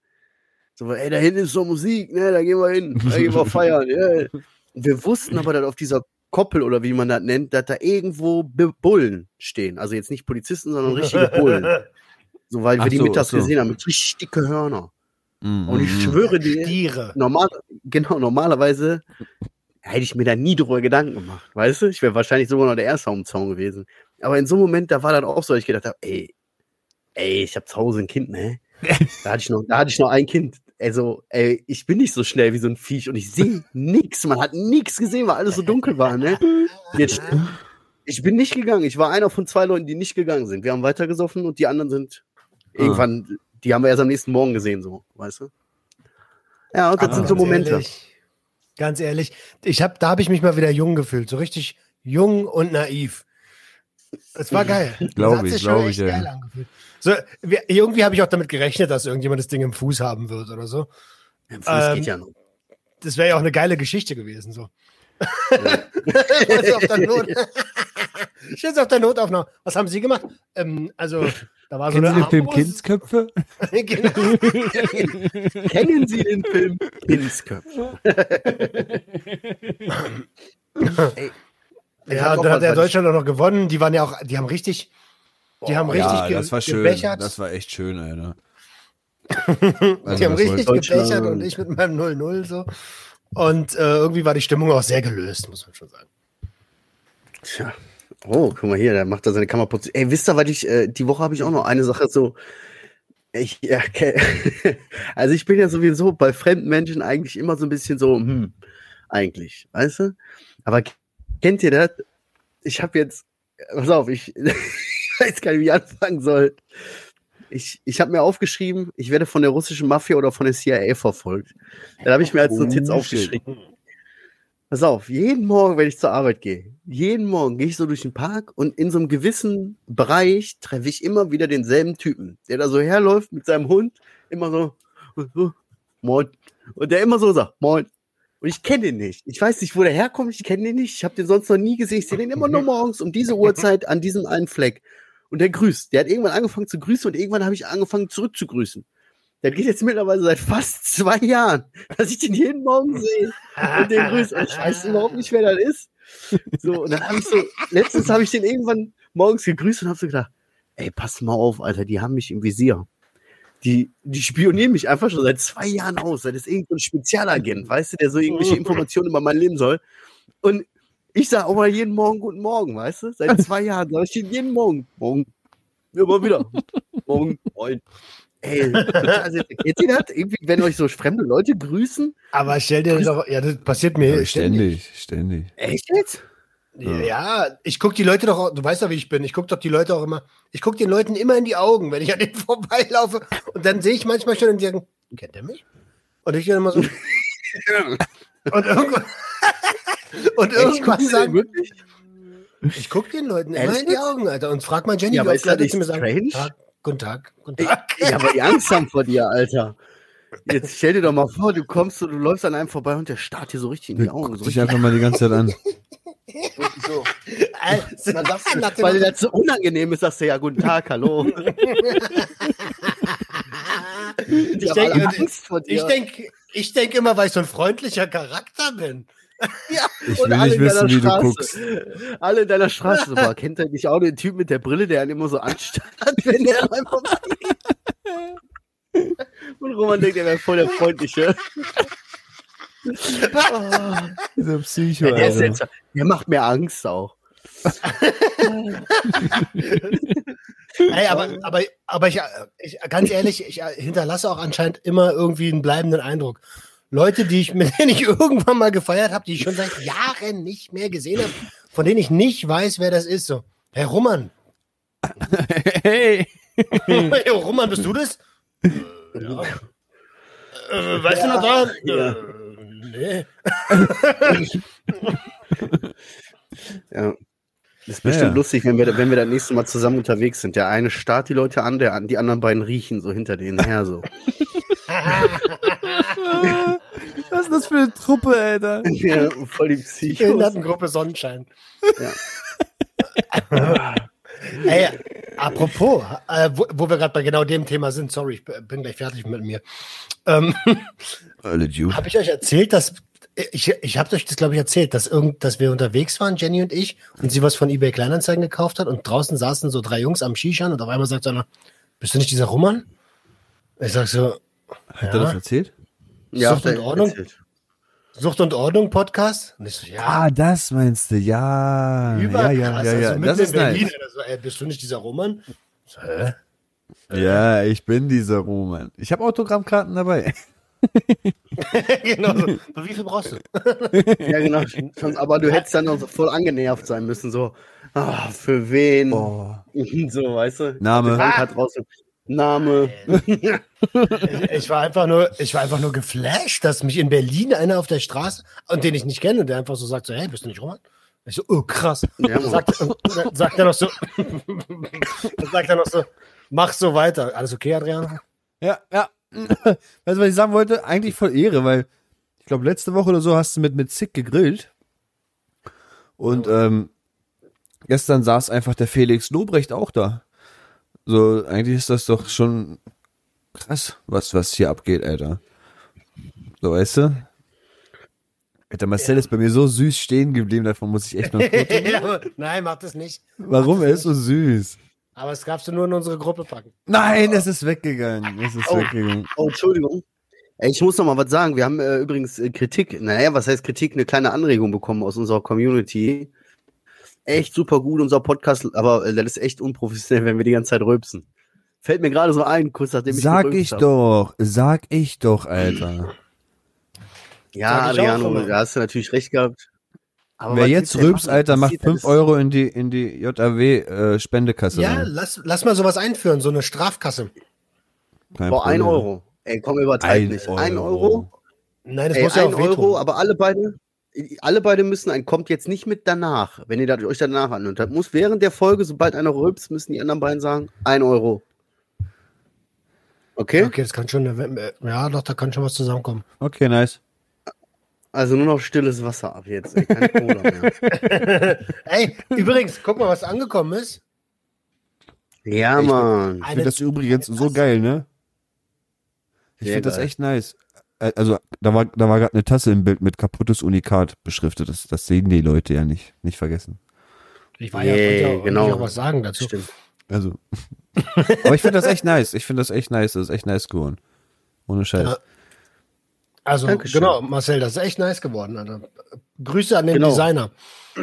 So, ey, da hinten ist so Musik, ne, da gehen wir hin, da gehen wir feiern, ja. Und wir wussten aber, dass auf dieser Koppel oder wie man das nennt, dass da irgendwo Bullen stehen. Also jetzt nicht Polizisten, sondern richtige Bullen. So, weil wir Ach die so, mittags so. gesehen haben, mit richtig dicke Hörner. Mhm. Und ich schwöre dir, Tiere. normal, genau, normalerweise hätte ich mir da nie drüber Gedanken gemacht, weißt du? Ich wäre wahrscheinlich sogar noch der Erste am Zaun gewesen. Aber in so einem Moment, da war das auch so, dass ich gedacht habe, ey, ey, ich habe zu Hause ein Kind, ne? Da hatte ich noch, da hatte ich noch ein Kind. Also, ey, ich bin nicht so schnell wie so ein Viech und ich sehe nix. Man hat nix gesehen, weil alles so dunkel war, ne? Jetzt, ich bin nicht gegangen. Ich war einer von zwei Leuten, die nicht gegangen sind. Wir haben weitergesoffen und die anderen sind irgendwann, die haben wir erst am nächsten Morgen gesehen, so, weißt du? Ja, und das Aber sind so Momente. Ehrlich, ganz ehrlich, ich hab, da habe ich mich mal wieder jung gefühlt, so richtig jung und naiv. Es war geil. Das Glaub hat ich, sich schon glaub echt ich, ja. geil angefühlt. So, wir, irgendwie habe ich auch damit gerechnet, dass irgendjemand das Ding im Fuß haben wird oder so. Fuß Ähm, geht ja noch. Das wäre ja auch eine geile Geschichte gewesen. So. Jetzt auf der Not. Auf der Notaufnahme. Was haben Sie gemacht? Ähm, also, da war so Kennen Sie eine den Film. Kindsköpfe? genau. Kennen Sie den Film Kindsköpf? Ey, Ja, und dann hat ja was Deutschland auch noch gewonnen. Die waren ja auch, die haben richtig, die haben richtig ja, ge das war schön. gebechert. Das war echt schön, Alter. die Also haben das richtig gebechert und ich mit meinem 0-0 so. Und äh, irgendwie war die Stimmung auch sehr gelöst, muss man schon sagen. Tja. Oh, guck mal hier, der macht da seine Kamera putzen. Ey, wisst ihr, was ich, äh, die Woche habe ich auch noch eine Sache so. Ich, ja, okay. also ich bin ja sowieso bei fremden Menschen eigentlich immer so ein bisschen so, hm, eigentlich, weißt du? Aber kennt ihr das? Ich habe jetzt, pass auf, ich, ich weiß gar nicht, wie ich anfangen soll. Ich, ich habe mir aufgeschrieben, ich werde von der russischen Mafia oder von der CIA verfolgt. Da habe ich mir als Notiz Oh, aufgeschrieben. Pass auf, jeden Morgen, wenn ich zur Arbeit gehe, jeden Morgen gehe ich so durch den Park und in so einem gewissen Bereich treffe ich immer wieder denselben Typen, der da so herläuft mit seinem Hund, immer so, so moin. Und der immer so sagt, moin. Und ich kenne den nicht. Ich weiß nicht, wo der herkommt, ich kenne den nicht. Ich habe den sonst noch nie gesehen. Ich sehe den immer nur morgens um diese Uhrzeit an diesem einen Fleck. Und der grüßt. Der hat irgendwann angefangen zu grüßen und irgendwann habe ich angefangen zurück zu grüßen. Der geht jetzt mittlerweile seit fast zwei Jahren, dass ich den jeden Morgen sehe und den grüße. Und ich weiß überhaupt nicht, wer das ist. So, und dann habe ich so, letztens habe ich den irgendwann morgens gegrüßt und habe so gedacht, ey, pass mal auf, Alter, die haben mich im Visier. Die, die spionieren mich einfach schon seit zwei Jahren aus. Das ist irgendein Spezialagent, weißt du, der so irgendwelche Informationen über mein Leben soll. Und ich sage auch mal jeden Morgen guten Morgen, weißt du? Seit zwei Jahren sage ich den jeden Morgen. Morgen. Immer wieder. Morgen. Moin. Ey, also, kennt ihr das? Irgendwie, wenn euch so fremde Leute grüßen? Aber stell dir das doch, ja, das passiert mir Ja, ständig. ständig, ständig. Echt jetzt? Ja, ich gucke die Leute doch, auch- du weißt ja, wie ich bin, ich gucke doch die Leute auch immer, ich gucke den Leuten immer in die Augen, wenn ich an denen vorbeilaufe. Und dann sehe ich manchmal schon und die sagen, kennt der mich? Und ich dann immer so. und irgendwann. und irgendwann sagen, wirklich? ich gucke den Leuten immer in die Augen, Alter. Und frag mal Jenny, Ja, aber ist das nicht mir sagen, strange? Tag, guten Tag, guten Tag. Ja, aber die Angst haben vor dir, Alter. Jetzt stell dir doch mal vor, du kommst und du läufst an einem vorbei und der starrt dir so richtig in die Augen. So Guck dich einfach mal die ganze Zeit an. so. Also, du, nach dem weil dir das so unangenehm ist, sagst du ja, guten Tag, hallo. Ich denke, ich denke ich denk immer, weil ich so ein freundlicher Charakter bin. Ja, Ich Und will alle nicht in wissen, deiner wie du Straße. guckst. Alle in deiner Straße. Boah, kennt ihr nicht auch den Typ mit der Brille, der einen immer so anstarrt, wenn der einfach Und Roman denkt, er wäre voll der Freundliche. Oh, Dieser Psycho, der, ist Alter. jetzt, der macht mir Angst auch. Ey, aber, aber, aber ich, ich, ganz ehrlich, ich hinterlasse auch anscheinend immer irgendwie einen bleibenden Eindruck. Leute, die ich, mit denen ich irgendwann mal gefeiert habe, die ich schon seit Jahren nicht mehr gesehen habe, von denen ich nicht weiß, wer das ist. So, Herr Roman. Hey! Hey, Roman, bist du das? Äh, ja. Äh, weißt du noch da? Ja. Nee. Ja. Das ist bestimmt Ja. lustig, wenn wir, wenn wir das nächste Mal zusammen unterwegs sind. Der eine starrt die Leute an, der, die anderen beiden riechen so hinter denen her. So. Was ist das für eine Truppe, Alter? ja, voll die Psychos. Behindertengruppe Sonnenschein. Ey, apropos, äh, wo, wo wir gerade bei genau dem Thema sind, sorry, ich bin gleich fertig mit mir. Ähm, habe ich euch erzählt, dass ich, ich habe euch das, glaube ich, erzählt, dass, irgend, dass wir unterwegs waren, Jenny und ich, und sie was von eBay Kleinanzeigen gekauft hat und draußen saßen so drei Jungs am Shishan und auf einmal sagt einer, bist du nicht dieser Roman? Ich sag so, Hat er das erzählt? Ja, und der- Ordnung? erzählt. Sucht und Ordnung Podcast? Und ich so, ja, Ah, das meinst du, ja. Ja, überkrass. ja, ja, ja. Also mitten Das ist Berlin. nice. Oder So, ey, bist du nicht dieser Roman? So, hä? Ja, ich bin dieser Roman. Ich habe Autogrammkarten dabei. genau so. Aber wie viel brauchst du? Ja, genau. Aber du hättest dann auch so voll angenervt sein müssen. So, ah, für wen? Oh. So, weißt du? Name. Draußen. Name. Ich war einfach nur, ich war einfach nur geflasht, dass mich in Berlin einer auf der Straße, und den ich nicht kenne, und der einfach so sagt so, hey, bist du nicht Roman? Ich so, oh krass. Ja, sagt, sagt er noch so, sagt er noch so, mach so weiter. Alles okay, Adrian? Ja, ja. Weißt du, was ich sagen wollte? Eigentlich voll Ehre, weil ich glaube, letzte Woche oder so hast du mit, mit Zick gegrillt. Und ähm, gestern saß einfach der Felix Lobrecht auch da. So, eigentlich ist das doch schon krass, was, was hier abgeht, Alter. So, weißt du? Alter, Marcel ist bei mir so süß stehen geblieben, davon muss ich echt noch. Ja, Nein, mach das nicht. Warum? Er ist so süß. Aber es darfst du nur in unsere Gruppe packen. Nein, es ist weggegangen. Es ist Oh. weggegangen. Oh, Entschuldigung. Ich muss noch mal was sagen. Wir haben äh, übrigens äh, Kritik, naja, was heißt Kritik? Eine kleine Anregung bekommen aus unserer Community. Echt super gut, unser Podcast, aber äh, das ist echt unprofessionell, wenn wir die ganze Zeit rülpsen. Fällt mir gerade so ein, kurz nachdem ich Sag ich hab. doch, sag ich doch, Alter. Ja, Adriano, da hast du natürlich recht gehabt. Aber Wer jetzt rülpst? Alter, macht Passiert 5 alles- Euro in die, in die JAW-Spendekasse. Ja, lass, lass mal sowas einführen, so eine Strafkasse. Boah, ein Euro. Ey, komm, übertreib nicht. Ein Euro? Nein, das Ey, muss ja auch wehtun. Euro, aber alle beide, alle beide müssen ein, kommt jetzt nicht mit danach, wenn ihr euch danach anhört. Das muss während der Folge, sobald einer rülpst, müssen die anderen beiden sagen, ein Euro. Okay? Okay, das kann schon, eine- ja, doch, da kann schon was zusammenkommen. Okay, nice. Also nur noch stilles Wasser ab jetzt. Ey, keine Cola mehr. Ey, übrigens, guck mal, was angekommen ist. Ja, Mann. Ich finde das übrigens so geil, ne? Ich finde das echt nice. Äh, Also, da war, da war gerade eine Tasse im Bild mit kaputtes Unikat beschriftet. Das, das sehen die Leute ja nicht. Nicht vergessen. Ich war wollte ja genau. genau. auch was sagen dazu. Stimmt. Also. Aber ich finde das echt nice. Ich finde das echt nice. Das ist echt nice geworden. Ohne Scheiß. Ja. Also, Dankeschön. genau, Marcel, das ist echt nice geworden. Alter. Grüße an den Genau. Designer.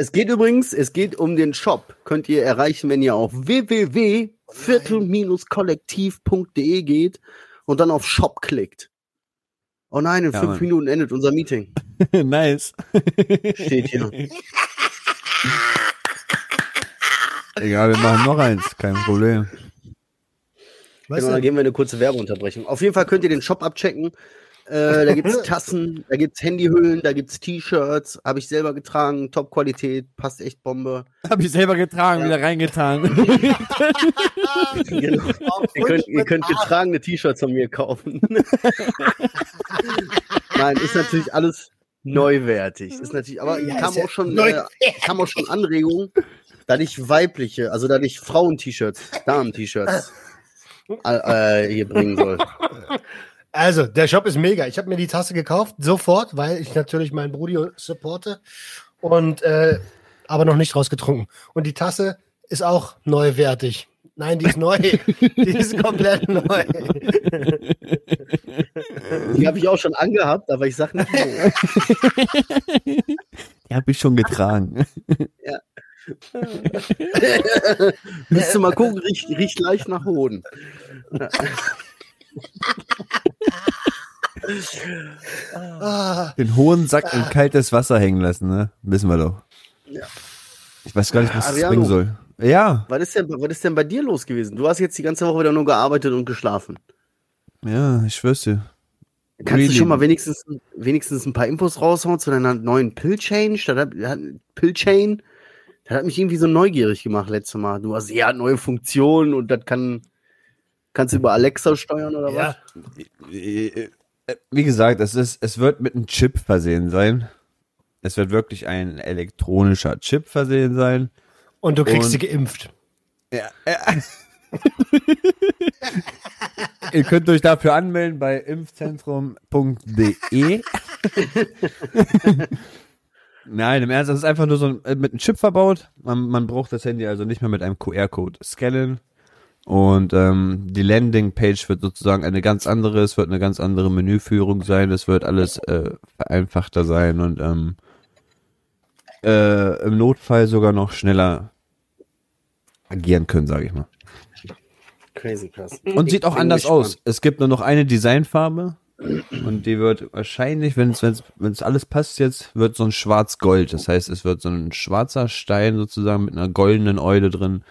Es geht übrigens, es geht um den Shop. Könnt ihr erreichen, wenn ihr auf www.viertel-kollektiv.de geht und dann auf Shop klickt. Oh nein, in Ja, fünf Mann. Minuten endet unser Meeting. nice. Steht hier. Egal, wir machen noch eins. Kein Problem. Genau, dann geben wir eine kurze Werbeunterbrechung. Auf jeden Fall könnt ihr den Shop abchecken. Äh, da gibt's Tassen, da gibt's Handyhüllen, da gibt's T-Shirts. Habe ich selber getragen, Top-Qualität, passt echt Bombe. Hab ich selber getragen, Ja. wieder reingetan. Genau. Ihr könnt, ihr könnt getragene T-Shirts von mir kaufen. Nein, ist natürlich alles neuwertig. Ist natürlich, aber Ja, kam auch schon, äh, kam auch schon Anregungen, da ich weibliche, also da ich Frauen-T-Shirts, Damen-T-Shirts äh, äh, hier bringen soll. Also, der Shop ist mega. Ich habe mir die Tasse gekauft, sofort, weil ich natürlich meinen Brudi supporte und äh, aber noch nicht rausgetrunken. Und die Tasse ist auch neuwertig. Nein, die ist neu. die ist komplett neu. Die habe ich auch schon angehabt, aber ich sag nicht wo. Die habe ich schon getragen. Willst du mal gucken, riecht, riecht leicht nach Hoden. Ah, Den hohen Sack in kaltes Wasser hängen lassen, ne? Wissen wir doch. Ja. Ich weiß gar nicht, was das bringen soll. Ja, Was ist, denn, was ist denn bei dir los gewesen? Du hast jetzt die ganze Woche wieder nur gearbeitet und geschlafen. ja, ich schwör's dir. Kannst Really? du schon mal wenigstens, wenigstens ein paar Infos raushauen zu deiner neuen Pill-Change? Das hat, Pill-Chain? Das hat mich irgendwie so neugierig gemacht letztes Mal. Du hast, ja, neue Funktionen und das kann, kannst du über Alexa steuern oder ja. was? Äh, Wie gesagt, es, ist, es wird mit einem Chip versehen sein. Es wird wirklich ein elektronischer Chip versehen sein. Und du kriegst Und- sie geimpft. Ja. Ihr könnt euch dafür anmelden bei impfzentrum.de. Nein, im Ernst, das ist einfach nur so ein, äh, mit einem Chip verbaut. Man, man braucht das Handy also nicht mehr mit einem QR-Code scannen. Und ähm, die Landingpage wird sozusagen eine ganz andere, es wird eine ganz andere Menüführung sein, es wird alles äh, vereinfachter sein und ähm, äh, im Notfall sogar noch schneller agieren können, sage ich mal. Crazy krass. Und sieht auch anders gespannt. aus. Es gibt nur noch eine Designfarbe und die wird wahrscheinlich, wenn es wenn's, wenn's alles passt jetzt, wird so ein schwarz-gold. Das heißt, es wird so ein schwarzer Stein sozusagen mit einer goldenen Eule drin.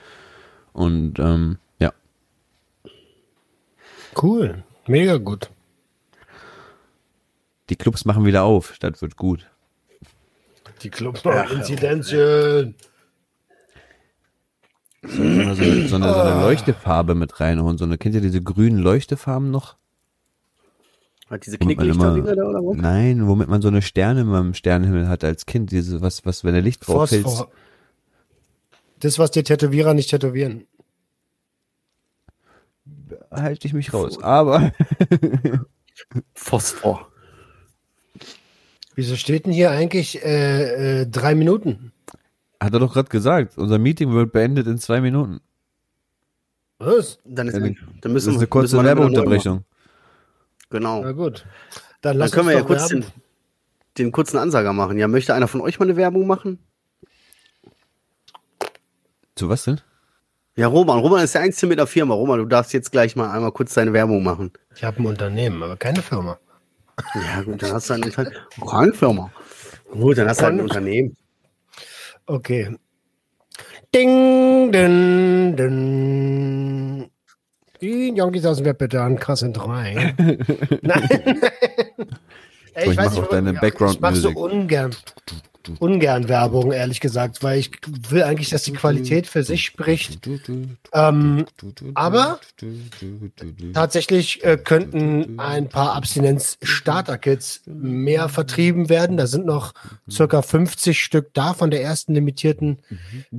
Und ähm, Cool. Mega gut. die Clubs machen wieder auf. Das wird gut. Die Clubs Inzidenzien. So eine, so eine, so eine, so eine Leuchtefarbe mit reinholen. So eine, kennt ihr diese grünen Leuchtefarben noch? Hat diese Womit man Knicklichter immer- da oder was? Nein, womit man so eine Sterne im Sternenhimmel hatte als Kind. Diese, was, was, wenn der Licht drauf fällt. Das, was die Tätowierer nicht tätowieren. Halte ich mich raus. Aber Phosphor. Wieso steht denn hier eigentlich äh, äh, drei Minuten? hat er doch gerade gesagt, unser Meeting wird beendet in zwei Minuten. Was? Dann ist, Ja, dann Das müssen ist eine wir- kurze dann Werbeunterbrechung. Genau. Na gut. Dann Dann können wir ja kurz den, den kurzen Ansager machen. Ja, möchte einer von euch mal eine Werbung machen? Zu was denn? Ja, Roman. Roman ist der Einzige mit der Firma. Roman, du darfst jetzt gleich mal einmal kurz deine Werbung machen. Ich habe ein Unternehmen, aber keine Firma. Ja, gut, dann hast du ein Unternehmen. Keine Firma. Gut, dann hast du halt ein Unternehmen. Okay. Ding, ding, ding. Die Junkies aus dem Web bitte an Kasse 3. Nein. Ey, So, ich mach auch deine ja, Ich mach so ungern, ungern Werbung, ehrlich gesagt, weil ich will eigentlich, dass die Qualität für sich spricht. Ähm, aber tatsächlich äh, könnten ein paar Abstinenz-Starter-Kits mehr vertrieben werden. Da sind noch circa 50 Stück da von der ersten limitierten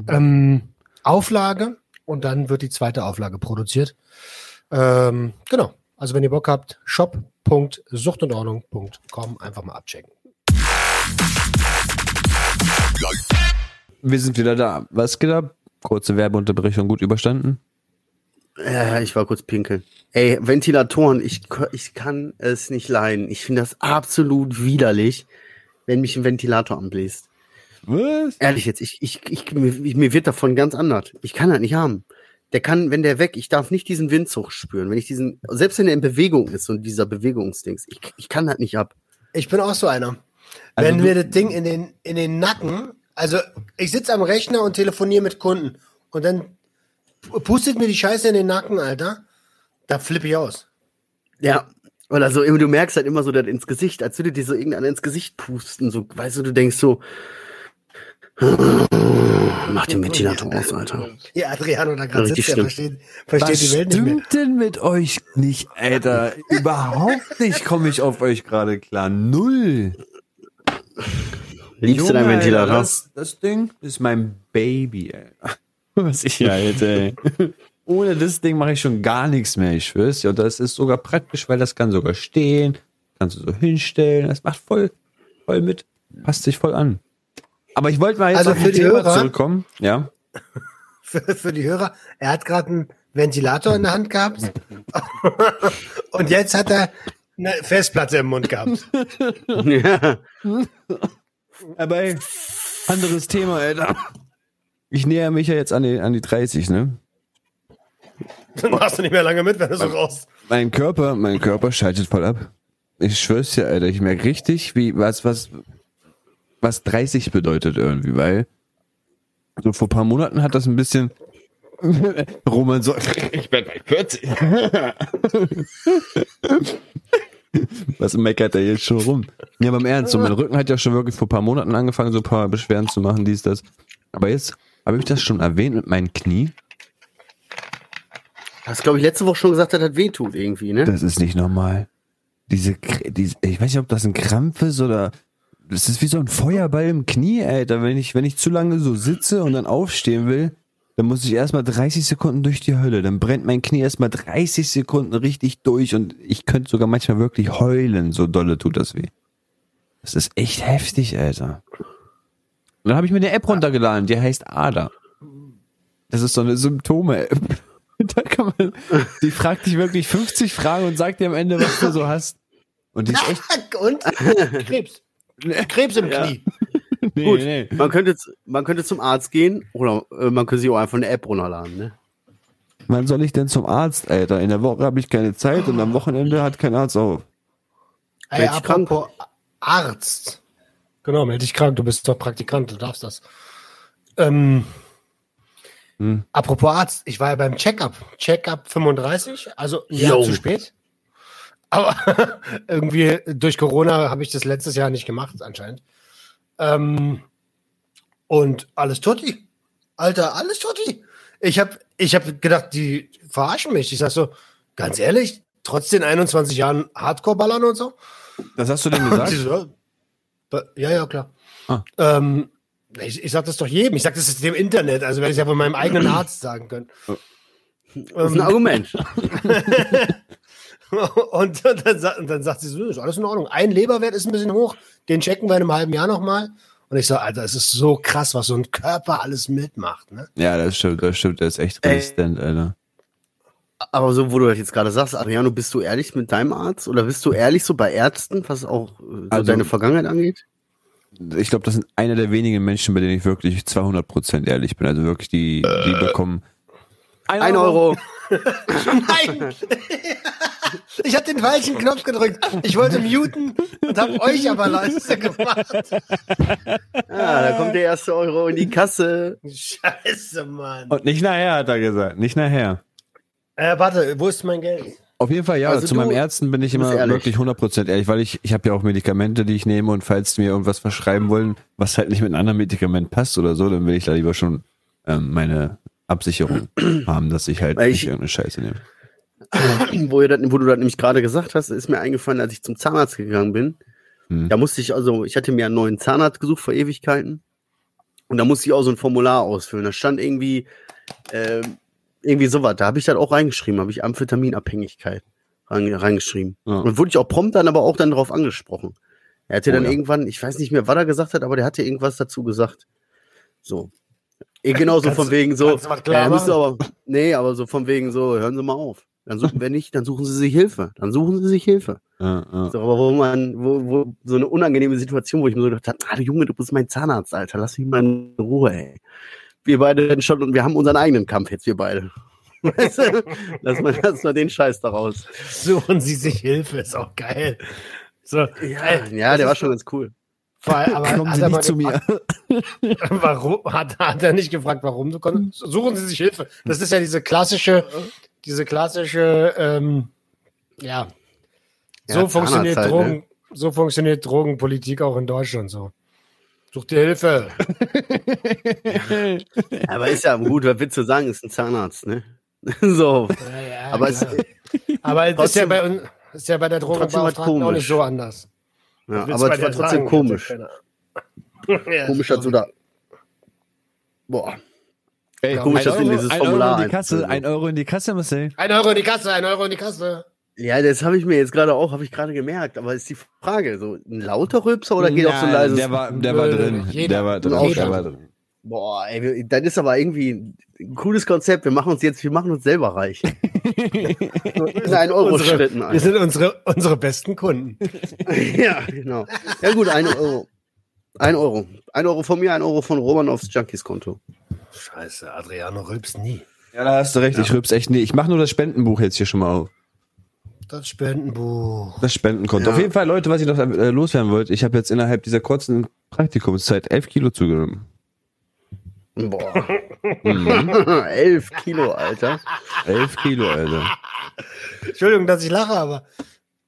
ähm, Auflage und dann wird die zweite Auflage produziert. Ähm, genau. Also wenn ihr Bock habt, shop.suchtundordnung.com einfach mal abchecken. Wir sind wieder da. Was geht ab? Kurze Werbeunterbrechung gut überstanden? Ja, ich war kurz pinkeln. Ey, Ventilatoren, ich, ich kann es nicht leiden. Ich finde das absolut widerlich, wenn mich ein Ventilator anbläst. Was? Ehrlich jetzt, ich, ich, ich, mir, mir wird davon ganz anders. Ich kann das nicht haben. Der kann, wenn der weg, ich darf nicht diesen Windzug spüren. Wenn ich diesen, selbst wenn er in Bewegung ist und dieser Bewegungsdings, ich, ich kann das nicht ab. Ich bin auch so einer. Also Wenn mir das Ding in den, in den Nacken, also ich sitze am Rechner und telefoniere mit Kunden und dann pustet mir die Scheiße in den Nacken, Alter. Da flippe ich aus. Ja. Oder so, du merkst halt immer so das ins Gesicht, als würde dir so irgendeiner ins Gesicht pusten. So, weißt du, du denkst so, mach den Ventilator aus, Alter. Ja, Adriano da gerade Richtig sitzt, der versteht, versteht die Welt nicht mehr. stimmt denn mit euch nicht, Alter? Überhaupt nicht komme ich auf euch gerade klar. Null. Liebst du deinen Ventilator? Das, das Ding ist mein Baby, ey. Was ich halte, ey. ohne das Ding mache ich schon gar nichts mehr, ich schwör's ja. Und das ist sogar praktisch, weil das kann sogar stehen, kannst du so hinstellen, das macht voll, voll mit, passt sich voll an. Aber ich wollte mal jetzt Also auf für die Thema Hörer- zurückkommen. Ja. Für, für die Hörer, er hat gerade einen Ventilator in der Hand gehabt und jetzt hat er eine Festplatte im Mund gehabt. ja. Aber ey, anderes Thema, Alter. Ich näher mich ja jetzt an die, an die 30, ne? Dann machst du nicht mehr lange mit, wenn du so raus. Mein Körper, mein Körper schaltet voll ab. Ich schwör's dir, Alter, ich merke richtig, wie, was, was, was 30 bedeutet irgendwie, weil so vor ein paar Monaten hat das ein bisschen Roman so, ich bin bei 40. Was meckert er jetzt schon rum? Ja, aber im Ernst, so mein Rücken hat ja schon wirklich vor ein paar Monaten angefangen, so ein paar Beschwerden zu machen, dies, das. Aber jetzt habe ich das schon erwähnt mit meinen Knie. Hast, glaube ich, letzte Woche schon gesagt, dass das wehtut irgendwie, ne? Das ist nicht normal. Diese, diese, ich weiß nicht, ob das ein Krampf ist oder das ist wie so ein Feuerball im Knie, Alter. Wenn ich, wenn ich zu lange so sitze und dann aufstehen will, dann muss ich erstmal 30 Sekunden durch die Hölle. Dann brennt mein Knie erstmal 30 Sekunden richtig durch und ich könnte sogar manchmal wirklich heulen, so dolle tut das weh. Das ist echt heftig, Alter. Und dann habe ich mir eine App runtergeladen, die heißt ADA. Das ist so eine Symptome-App. Da kann man, die fragt dich wirklich 50 Fragen und sagt dir am Ende, was du so hast. Und die ist echt, Und Krebs. Krebs im Ja. Nee, Gut, nee. man könnte, man könnte zum Arzt gehen oder äh, man könnte sich auch einfach eine App runterladen, ne? Wann soll ich denn zum Arzt, Alter? In der Woche habe ich keine Zeit und am Wochenende hat kein Arzt auf. Ey, Meld dich krank. apropos Arzt. Genau, melde dich krank, du bist doch Praktikant, du darfst das. Ähm, Hm. Apropos Arzt, ich war ja beim Checkup. Checkup 35, also ein Jahr zu spät. Aber irgendwie durch Corona habe ich das letztes Jahr nicht gemacht, anscheinend. Ähm, und alles tutti. Alter, alles tutti. Ich habe ich hab gedacht, die verarschen mich. Ich sag so, ganz ehrlich, trotz den 21 Jahren Hardcore-Ballern und so. Das hast du denn gesagt? so, ja, ja, klar. Ah. Ähm, ich, ich sag das doch jedem. Ich sag das ist dem Internet. Also werde ich ja von meinem eigenen Arzt sagen können. Das ist ein Ähm, Argument. und, dann, sa- und dann sagt sie so, ist alles in Ordnung. Ein Leberwert ist ein bisschen hoch. Den checken wir in einem halben Jahr nochmal. Und ich so, Alter, es ist so krass, was so ein Körper alles mitmacht. Ne? Ja, das stimmt, das stimmt. Der ist echt Ey. resistent, Alter. Aber so, wo du das jetzt gerade sagst, Adriano, bist du ehrlich mit deinem Arzt oder bist du ehrlich so bei Ärzten, was auch äh, so Also- deine Vergangenheit angeht? Ich glaube, das sind einer der wenigen Menschen, bei denen ich wirklich 200% ehrlich bin. Also wirklich, die, die bekommen Ein Euro. Nein! ich habe den falschen Knopf gedrückt. Ich wollte muten und habe euch aber leise gemacht. Ah, da kommt der erste Euro in die Kasse. Scheiße, Mann. Und nicht nachher, hat er gesagt. Nicht nachher. Äh, warte, wo ist mein Geld? Auf jeden Fall, ja. Also zu meinem Ärzten bin ich immer ehrlich. wirklich 100% ehrlich, weil ich, ich habe ja auch Medikamente, die ich nehme und falls die mir irgendwas verschreiben wollen, was halt nicht mit einem anderen Medikament passt oder so, dann will ich da lieber schon ähm, meine Absicherung haben, dass ich halt Weil nicht ich- irgendeine Scheiße nehme. Wo, das, wo du das nämlich gerade gesagt hast, ist mir eingefallen, als ich zum Zahnarzt gegangen bin. Hm. Da musste ich, also, ich hatte mir einen neuen Zahnarzt gesucht vor Ewigkeiten. Und da musste ich auch so ein Formular ausfüllen. Da stand irgendwie, ähm, irgendwie sowas. Da habe ich das auch reingeschrieben, habe ich Amphetaminabhängigkeit rein, reingeschrieben. Ja. Und wurde ich auch prompt dann aber auch dann darauf angesprochen. Er hatte Oh dann ja. irgendwann, ich weiß nicht mehr, was er gesagt hat, aber der hatte irgendwas dazu gesagt. So. Eh, Genau so Kannst von wegen so. kannst du was klar äh, aber, nee, aber so von wegen so, hören Sie mal auf. Dann suchen, wenn nicht, dann suchen Sie sich Hilfe. Dann suchen Sie sich Hilfe. Ja, ja. So, aber wo man, wo, wo, so eine unangenehme Situation, wo ich mir so gedacht habe, ah, du Junge, du bist mein Zahnarzt, Alter, lass mich mal in Ruhe, ey. Wir beide denn schon, und wir haben unseren eigenen Kampf jetzt, wir beide. Weißt du? lass mal, lass mal den Scheiß da raus. Suchen Sie sich Hilfe, ist auch geil. So, Ja, ja das der war schon ganz cool. vor allem- aber Kommen Sie er mal nicht zu mir. Warum? Hat, hat er nicht gefragt, warum? Suchen Sie sich Hilfe. Das ist ja diese klassische, diese klassische, ähm, ja, so Ja, funktioniert halt, Drogen, so funktioniert Drogenpolitik auch in Deutschland so. Such dir Hilfe. Aber ist ja gut, was willst du sagen, ist ein Zahnarzt, ne? so. Ja, ja, Aber es, aber ist ja bei ist ja bei der Drogenbeauftragten auch komisch. nicht so anders. ja, aber es war trotzdem sagen? komisch. Komisch, dass du da. Boah. Ey, Ja, komisch, Ein dass wir Euro, dieses ein Euro Formular in die Kasse, ein Euro in die Kasse, Marcel. Ein Euro in die Kasse, ein Euro in die Kasse. Ja, das habe ich mir jetzt gerade auch, habe ich gerade gemerkt. Aber ist die Frage, so ein lauter Rülpser oder geht auch so ein Nein, leises? Der war, der war drin. jeder. Der war drin. Auch Der war drin. Boah, ey, wir- das ist aber irgendwie ein cooles Konzept. Wir machen uns jetzt, wir machen uns selber reich. So in ein Euro Unsere, Schritten. wir sind unsere, unsere besten Kunden. ja, genau. Ja gut, ein Euro. Ein Euro. Ein Euro von mir, ein Euro von Roman aufs Junkies-Konto. Scheiße, Adriano rülpst nie. Ja, da hast du recht. Ich rübs echt nie. Ich mache nur das Spendenbuch jetzt hier schon mal auf. Das Spendenbuch. Das Spendenkonto. Ja. Auf jeden Fall, Leute, was ich noch äh, loswerden wollte. Ich habe jetzt innerhalb dieser kurzen Praktikumszeit elf Kilo zugenommen. Boah. Mhm. Elf Kilo, Alter. elf Kilo, Alter. Entschuldigung, dass ich lache, aber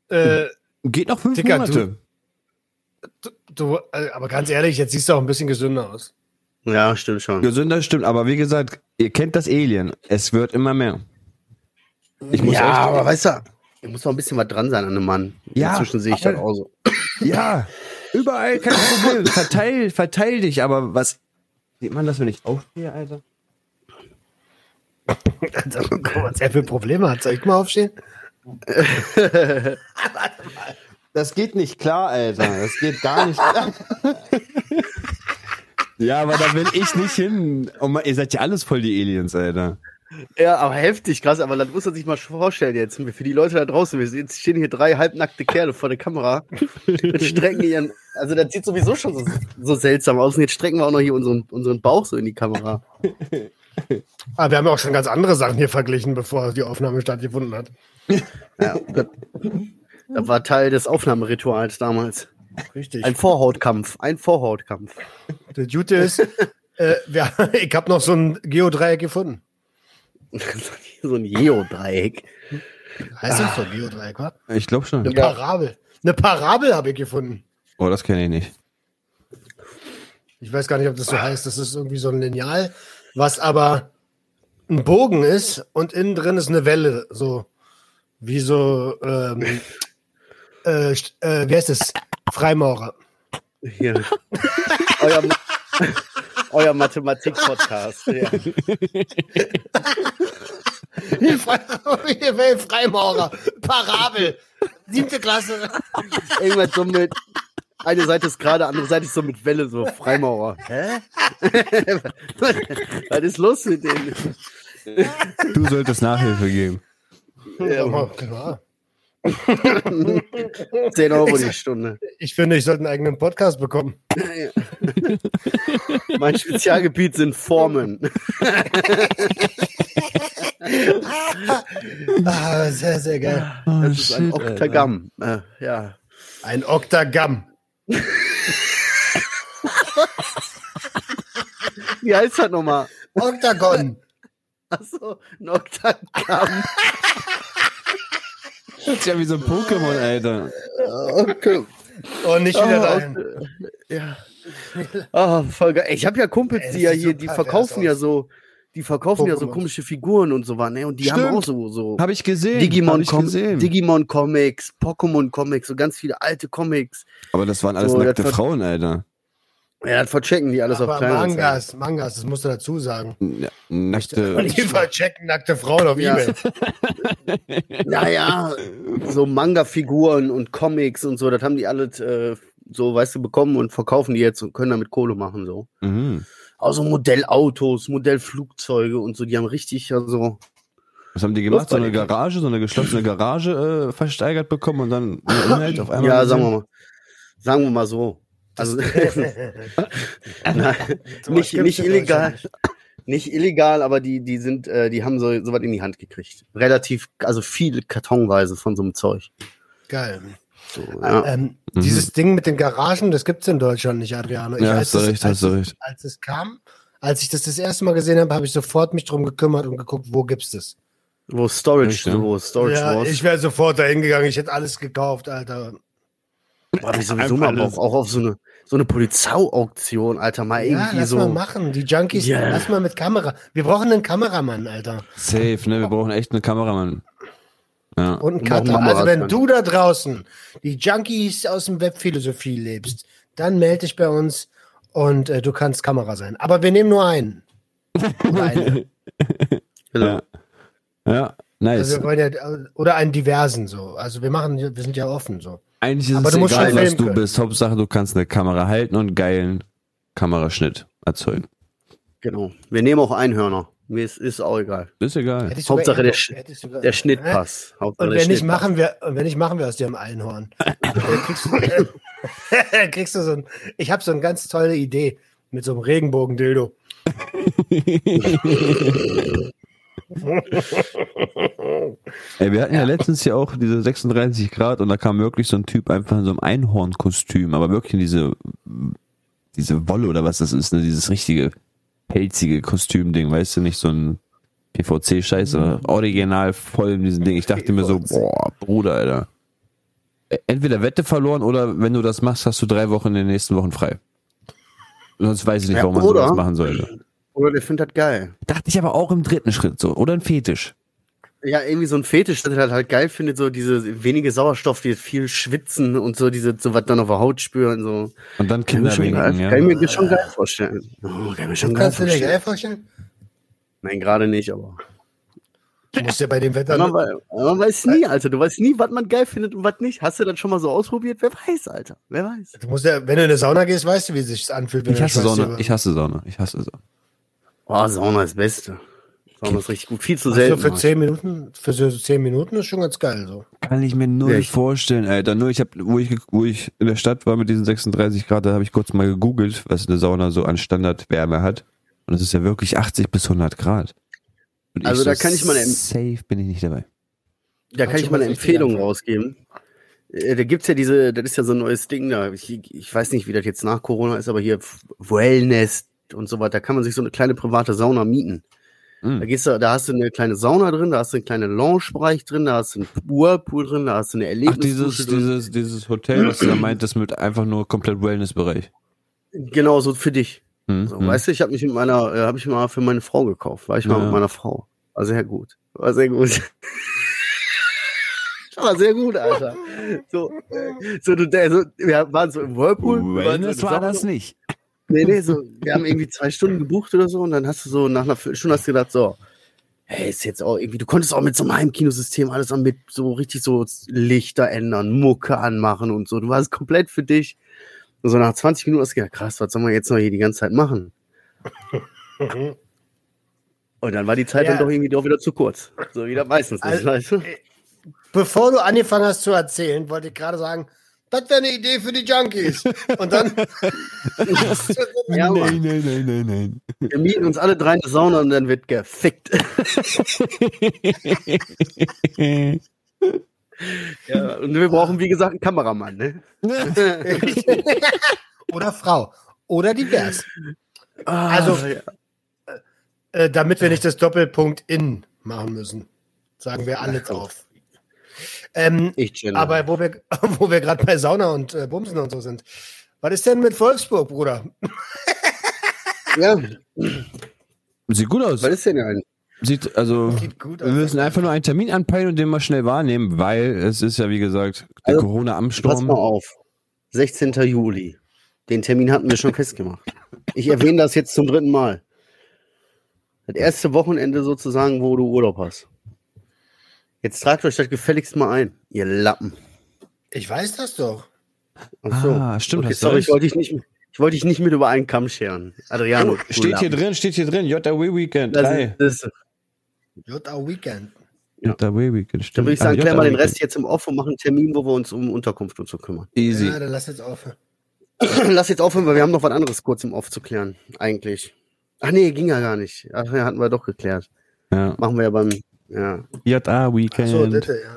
äh, Geht noch fünf Dicker, Monate. du, du, äh, aber ganz ehrlich, jetzt siehst du auch ein bisschen gesünder aus. Ja, stimmt schon. Gesünder stimmt, aber wie gesagt, ihr kennt das Alien. Es wird immer mehr. Ich muss ja, echt, aber weißt du, da muss noch ein bisschen was dran sein an einem Mann. Ja, Inzwischen sehe ich das auch so. Ja, überall kein Problem. Verteil, verteil dich, aber was. Sieht man das, wenn ich aufstehe, Alter? Also, guck mal, was er für Probleme hat. Soll ich mal aufstehen? Das geht nicht klar, Alter. Das geht gar nicht klar. ja, aber da will ich nicht hin. Oh Mann, ihr seid ja alles voll die Aliens, Alter. Ja, aber heftig, krass. Aber das muss man sich mal vorstellen jetzt. Für die Leute da draußen. Wir sehen- stehen hier drei halbnackte Kerle vor der Kamera. Und strecken ihren. Also, das sieht sowieso schon so, so seltsam aus. Und jetzt strecken wir auch noch hier unseren, unseren Bauch so in die Kamera. Aber Ah, wir haben ja auch schon ganz andere Sachen hier verglichen, bevor die Aufnahme stattgefunden hat. Ja, das, war Teil des Aufnahmerituals damals. Richtig. Ein Vorhautkampf. Ein Vorhautkampf. Der Gute ist, äh, wir, ich habe noch so ein Geodreieck gefunden. so ein Geodreieck. Heißt das so ein Geodreieck, wa? Ich glaube schon. Eine Parabel. Eine Parabel habe ich gefunden. Oh, das kenne ich nicht. Ich weiß gar nicht, ob das so heißt. Das ist irgendwie so ein Lineal, was aber ein Bogen ist und innen drin ist eine Welle. So wie so, ähm, äh, äh, wie heißt das? Freimaurer. Hier. Euer, Ma- Euer Mathematik-Podcast. Ja. Die Freimaurer. Parabel. Siebte Klasse. Irgendwas so mit. Eine Seite ist gerade, andere Seite ist so mit Welle, so Freimaurer. Hä? was, was ist los mit denen? Du solltest Nachhilfe geben. Ja, klar. 10 Euro die Stunde. Ich finde, ich sollte einen eigenen Podcast bekommen. Mein Spezialgebiet sind Formen. Ah, sehr, sehr geil. Das ist ein Oktagramm. Äh, ja. Ein Oktagramm. Wie heißt das nochmal? Oktagon. Achso, ein Oktagramm. Das ist ja wie so ein Pokémon, Alter. Okay. Und nicht wieder Oh, dahin. Ja. Ah, voll geil. Ich habe ja Kumpels, Ey, die ja hier, so die verkaufen ja so, die verkaufen ja so komische Figuren und so was, ne? Und die haben Stimmt. auch so, so Habe ich gesehen. Hab Digimon, ich gesehen. Digimon Comics, Pokémon Comics, so ganz viele alte Comics. aber das waren alles So, nackte Frauen, Alter. Ja, das verchecken die alles auf Aber kleine Mangas, Mangas, das musst du dazu sagen. Ja, nackte. Die verchecken nackte Frauen auf Ja. Ebay. Naja, so Manga-Figuren und Comics und so, das haben die alles äh, so, weißt du, bekommen und verkaufen die jetzt und können damit Kohle machen, so. Mhm. Also Modellautos, Modellflugzeuge und so, die haben richtig, also, Was haben die gemacht? So eine Garage, so eine geschlossene Garage äh, versteigert bekommen und dann Inhalt auf einmal. ja, sagen wir mal, sagen wir mal so. Also, Nein, nicht, nicht in illegal. Nicht illegal, aber die, die sind, äh, die haben so, so was in die Hand gekriegt. Relativ, also viel kartonweise von so einem Zeug. Geil. So, ja. Ähm, Dieses Ding mit den Garagen, das gibt es in Deutschland nicht, Adriano. Ich, Ja, als hast du recht, als hast du es- recht. Als es kam, als ich das das erste Mal gesehen habe, habe ich sofort mich drum gekümmert und geguckt, wo gibt's das? Wo Storage, Echt, ja? wo Storage Ja, Wars. ich wäre sofort dahin gegangen, ich hätte alles gekauft, Alter. Boah, ich sowieso mal Bock, auch auf so eine, so eine Polizeiauktion, Alter, mal Ja, irgendwie lass so. mal machen. Die Junkies, Ja. lass mal mit Kamera. Wir brauchen einen Kameramann, Alter. Safe, ne? Wir brauchen echt einen Kameramann. Ja. Und einen auch Cutter. Also wenn du da draußen die Junkies aus dem Webphilosophie lebst, dann melde dich bei uns und äh, du kannst Kamera sein. Aber wir nehmen nur einen. Oder. Genau. Ja. Ja, nice. also wir wollen ja, oder einen diversen so. Also wir machen, wir sind ja offen so. Eigentlich ist Aber es egal, was du können. bist. Hauptsache, du kannst eine Kamera halten und geilen Kameraschnitt erzeugen. genau. Wir nehmen auch Einhörner. Mir ist, ist auch egal. Ist egal. Hauptsache der Sch- sogar- Der Schnittpass. Hauptsache Und wenn nicht, Schnittpass. machen wir, und wenn nicht, machen wir aus dir ein Einhorn. Kriegst du, kriegst du so ein, ich habe so eine ganz tolle Idee mit so einem Regenbogen-Dildo. Ey, wir hatten ja. letztens ja auch diese 36 Grad und da kam wirklich so ein Typ einfach in so einem Einhornkostüm, aber wirklich in diese, diese Wolle oder was das ist, ne? dieses richtige pelzige Kostümding, weißt du, nicht so ein PVC-Scheiß, sondern original voll in diesem Ding. Ich dachte mir so, boah, Bruder, Alter. Entweder Wette verloren oder wenn du das machst, hast du drei Wochen in den nächsten Wochen frei. Sonst weiß ich nicht, Ja, warum man oder- sowas machen sollte. Oder der findet das geil. Dachte ich aber auch im dritten Schritt so. Oder ein Fetisch. Ja, irgendwie so ein Fetisch, dass er das halt geil findet, so diese wenige Sauerstoff, die viel schwitzen und so diese, so was dann auf der Haut spüren, so. Und dann Kann, ich mir Kinder schon geil, winken, ja. kann ich mir schon geil vorstellen. Oh, kann ich mir schon geil Kannst du dir vorstellen. geil vorstellen? Nein, gerade nicht, aber. Du musst ja bei dem Wetter. Man, man weiß nie, Alter. Du weißt nie, was man geil findet und was nicht. Hast du das schon mal so ausprobiert? Wer weiß, Alter. Wer weiß. Du musst ja, wenn du in eine Sauna gehst, weißt du, wie es sich anfühlt. Wenn Ich du hasse Sauna. Ich hasse Sauna. Ich hasse Sauna. Oh, Sauna ist das Beste. Sauna ist richtig gut. Viel zu Also selten. für Mann. zehn Minuten, für so zehn Minuten ist schon ganz geil so. Kann ich mir null Echt? vorstellen, Alter. Nur ich habe, wo ich, wo ich in der Stadt war mit diesen 36 Grad, da habe ich kurz mal gegoogelt, was eine Sauna so an Standardwärme hat. Und es ist ja wirklich 80 bis 100 Grad. Und Also da so, kann ich mal safe bin ich nicht dabei. Da kann ich mal eine Empfehlung rausgeben. Äh, Da gibt's ja diese, das ist ja so ein neues Ding da. Ich, ich weiß nicht, wie das jetzt nach Corona ist, aber hier Wellness und so weiter, da kann man sich so eine kleine private Sauna mieten. Mhm. Da gehst du, da hast du eine kleine Sauna drin, da hast du einen kleinen Lounge-Bereich drin, da hast du einen Whirlpool drin, da hast du eine Ach, Erlebnisdusche dieses, drin. dieses, dieses Hotel, was du da meintest, mit einfach nur komplett Wellnessbereich. Genau, so für dich. Hm, So, hm. Weißt du, ich habe mich mit meiner, äh, habe ich mal für meine Frau gekauft. War ich mal Ja. mit meiner Frau. War sehr gut. War sehr gut. War sehr gut, Alter. So, äh, so, du, so wir waren so im Whirlpool. Wellness war das nicht. Nee, nee, so, wir haben irgendwie zwei Stunden gebucht oder so und dann hast du so nach einer Viertelstunde hast du gedacht, so, hey, ist jetzt auch irgendwie, du konntest auch mit so einem Heimkinosystem alles mit so richtig so Lichter ändern, Mucke anmachen und so. Du warst komplett für dich. Und so nach 20 Minuten hast du gedacht, krass, was sollen wir jetzt noch hier die ganze Zeit machen? Und dann war die Zeit Ja. dann doch irgendwie doch wieder zu kurz. So wie das meistens ist, Also- weißt du? Bevor du angefangen hast zu erzählen, wollte ich gerade sagen, das wäre eine Idee für die Junkies. Und dann. Ja, Mann. nein, nein, nein, nein. Wir mieten uns alle drei eine Sauna und dann wird gefickt. ja, und wir brauchen, wie gesagt, einen Kameramann, ne? Oder Frau. Oder divers. Ah, Also- ja. Äh, damit wir nicht das Doppelpunkt in machen müssen. Sagen wir alles auf. Ähm, ich chill. aber wo wir, wo wir gerade bei Sauna und äh, Bumsen und so sind. Was ist denn mit Wolfsburg, Bruder? ja, Sieht gut aus. was ist denn ein? Sieht, also, Sieht gut wir aus. müssen einfach nur einen Termin anpeilen und den mal schnell wahrnehmen, weil es ist ja, wie gesagt, der Also, Pass Corona-Amsturm. mal auf. 16. Juli. Den Termin hatten wir schon festgemacht. Ich erwähne das jetzt zum dritten Mal. Das erste Wochenende sozusagen, wo du Urlaub hast. Jetzt tragt euch das gefälligst mal ein, ihr Lappen. Ich weiß das doch. Ach so. Ah, stimmt, Okay, sorry, ich wollte dich nicht, ich wollte dich nicht mit über einen Kamm scheren. Adriano. du Steht hier drin, steht hier drin, JW Weekend. Das drei. ist, das, JA Weekend. ja. JW Weekend, dann stimmt. würde ich sagen, Ah, klär mal den JW Rest jetzt im Off und machen einen Termin, wo wir uns um Unterkunft und so kümmern. Easy. Ja, dann lass jetzt aufhören. Lass jetzt aufhören, weil wir haben noch was anderes kurz im Off zu klären, eigentlich. Ach nee, ging ja gar nicht. Ach ja, hatten wir doch geklärt. Ja. Machen wir ja beim, ja. JA Weekend. So, bitte, ja.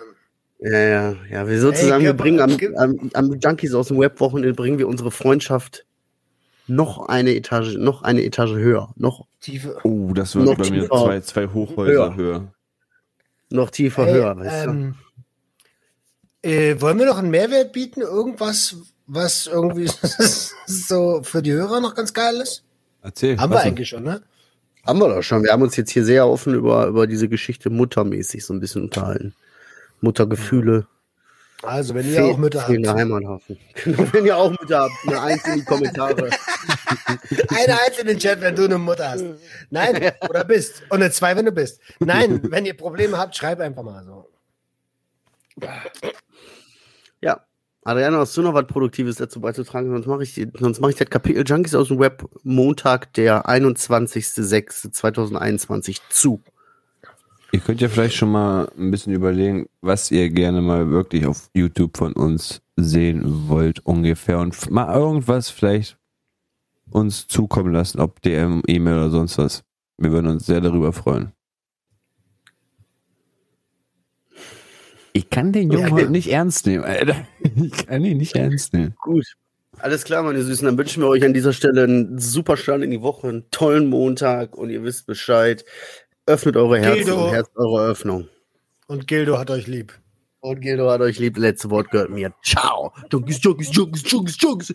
Ja, ja, ja, wir sozusagen, Ey, wir bringen am, am, am Junkies aus dem Webwochenende bringen wir unsere Freundschaft noch eine Etage, noch eine Etage höher, noch, Tiefe. Oh, das wird bei mir tiefer. zwei, zwei Hochhäuser Höher. höher. noch tiefer Ey, höher, weißt du? ähm, äh, wollen wir noch einen Mehrwert bieten? Irgendwas, was irgendwie so für die Hörer noch ganz geil ist? Erzähl. Haben wir eigentlich schon, ne? Haben wir doch schon. Wir haben uns jetzt hier sehr offen über, über diese Geschichte muttermäßig so ein bisschen unterhalten. Muttergefühle. Also, wenn ihr auch Mütter habt. Heimathafen. Genau, wenn ihr auch Mütter habt, eine Eins in die Kommentare. Eine einzelne Chat, wenn du eine Mutter hast. Nein, oder bist. Und eine zwei, wenn du bist. Nein, wenn ihr Probleme habt, schreib einfach mal so. Ja. Adriano, hast du noch was Produktives dazu beizutragen? Sonst mache ich, mache ich das Kapitel Junkies aus dem Web Montag, der 21.06.2021 zu. Ihr könnt ja vielleicht schon mal ein bisschen überlegen, was ihr gerne mal wirklich auf YouTube von uns sehen wollt ungefähr und mal irgendwas vielleicht uns zukommen lassen, ob DM, E-Mail oder sonst was. Wir würden uns sehr darüber freuen. Ich kann den Jungen Ja, heute nicht ernst nehmen, Alter. Ich kann ihn nicht ernst nehmen. Gut. Alles klar, meine Süßen. Dann wünschen wir euch an dieser Stelle einen super Start in die Woche, einen tollen Montag und ihr wisst Bescheid. Öffnet eure Herzen Gildo. und Herz eure Öffnung. Und Gildo hat euch lieb. Und Gildo hat euch lieb. Letzte Wort gehört mir. Ciao. Junkies, Junkies, Junkies, Junkies, Junkies.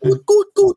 gut, gut, gut.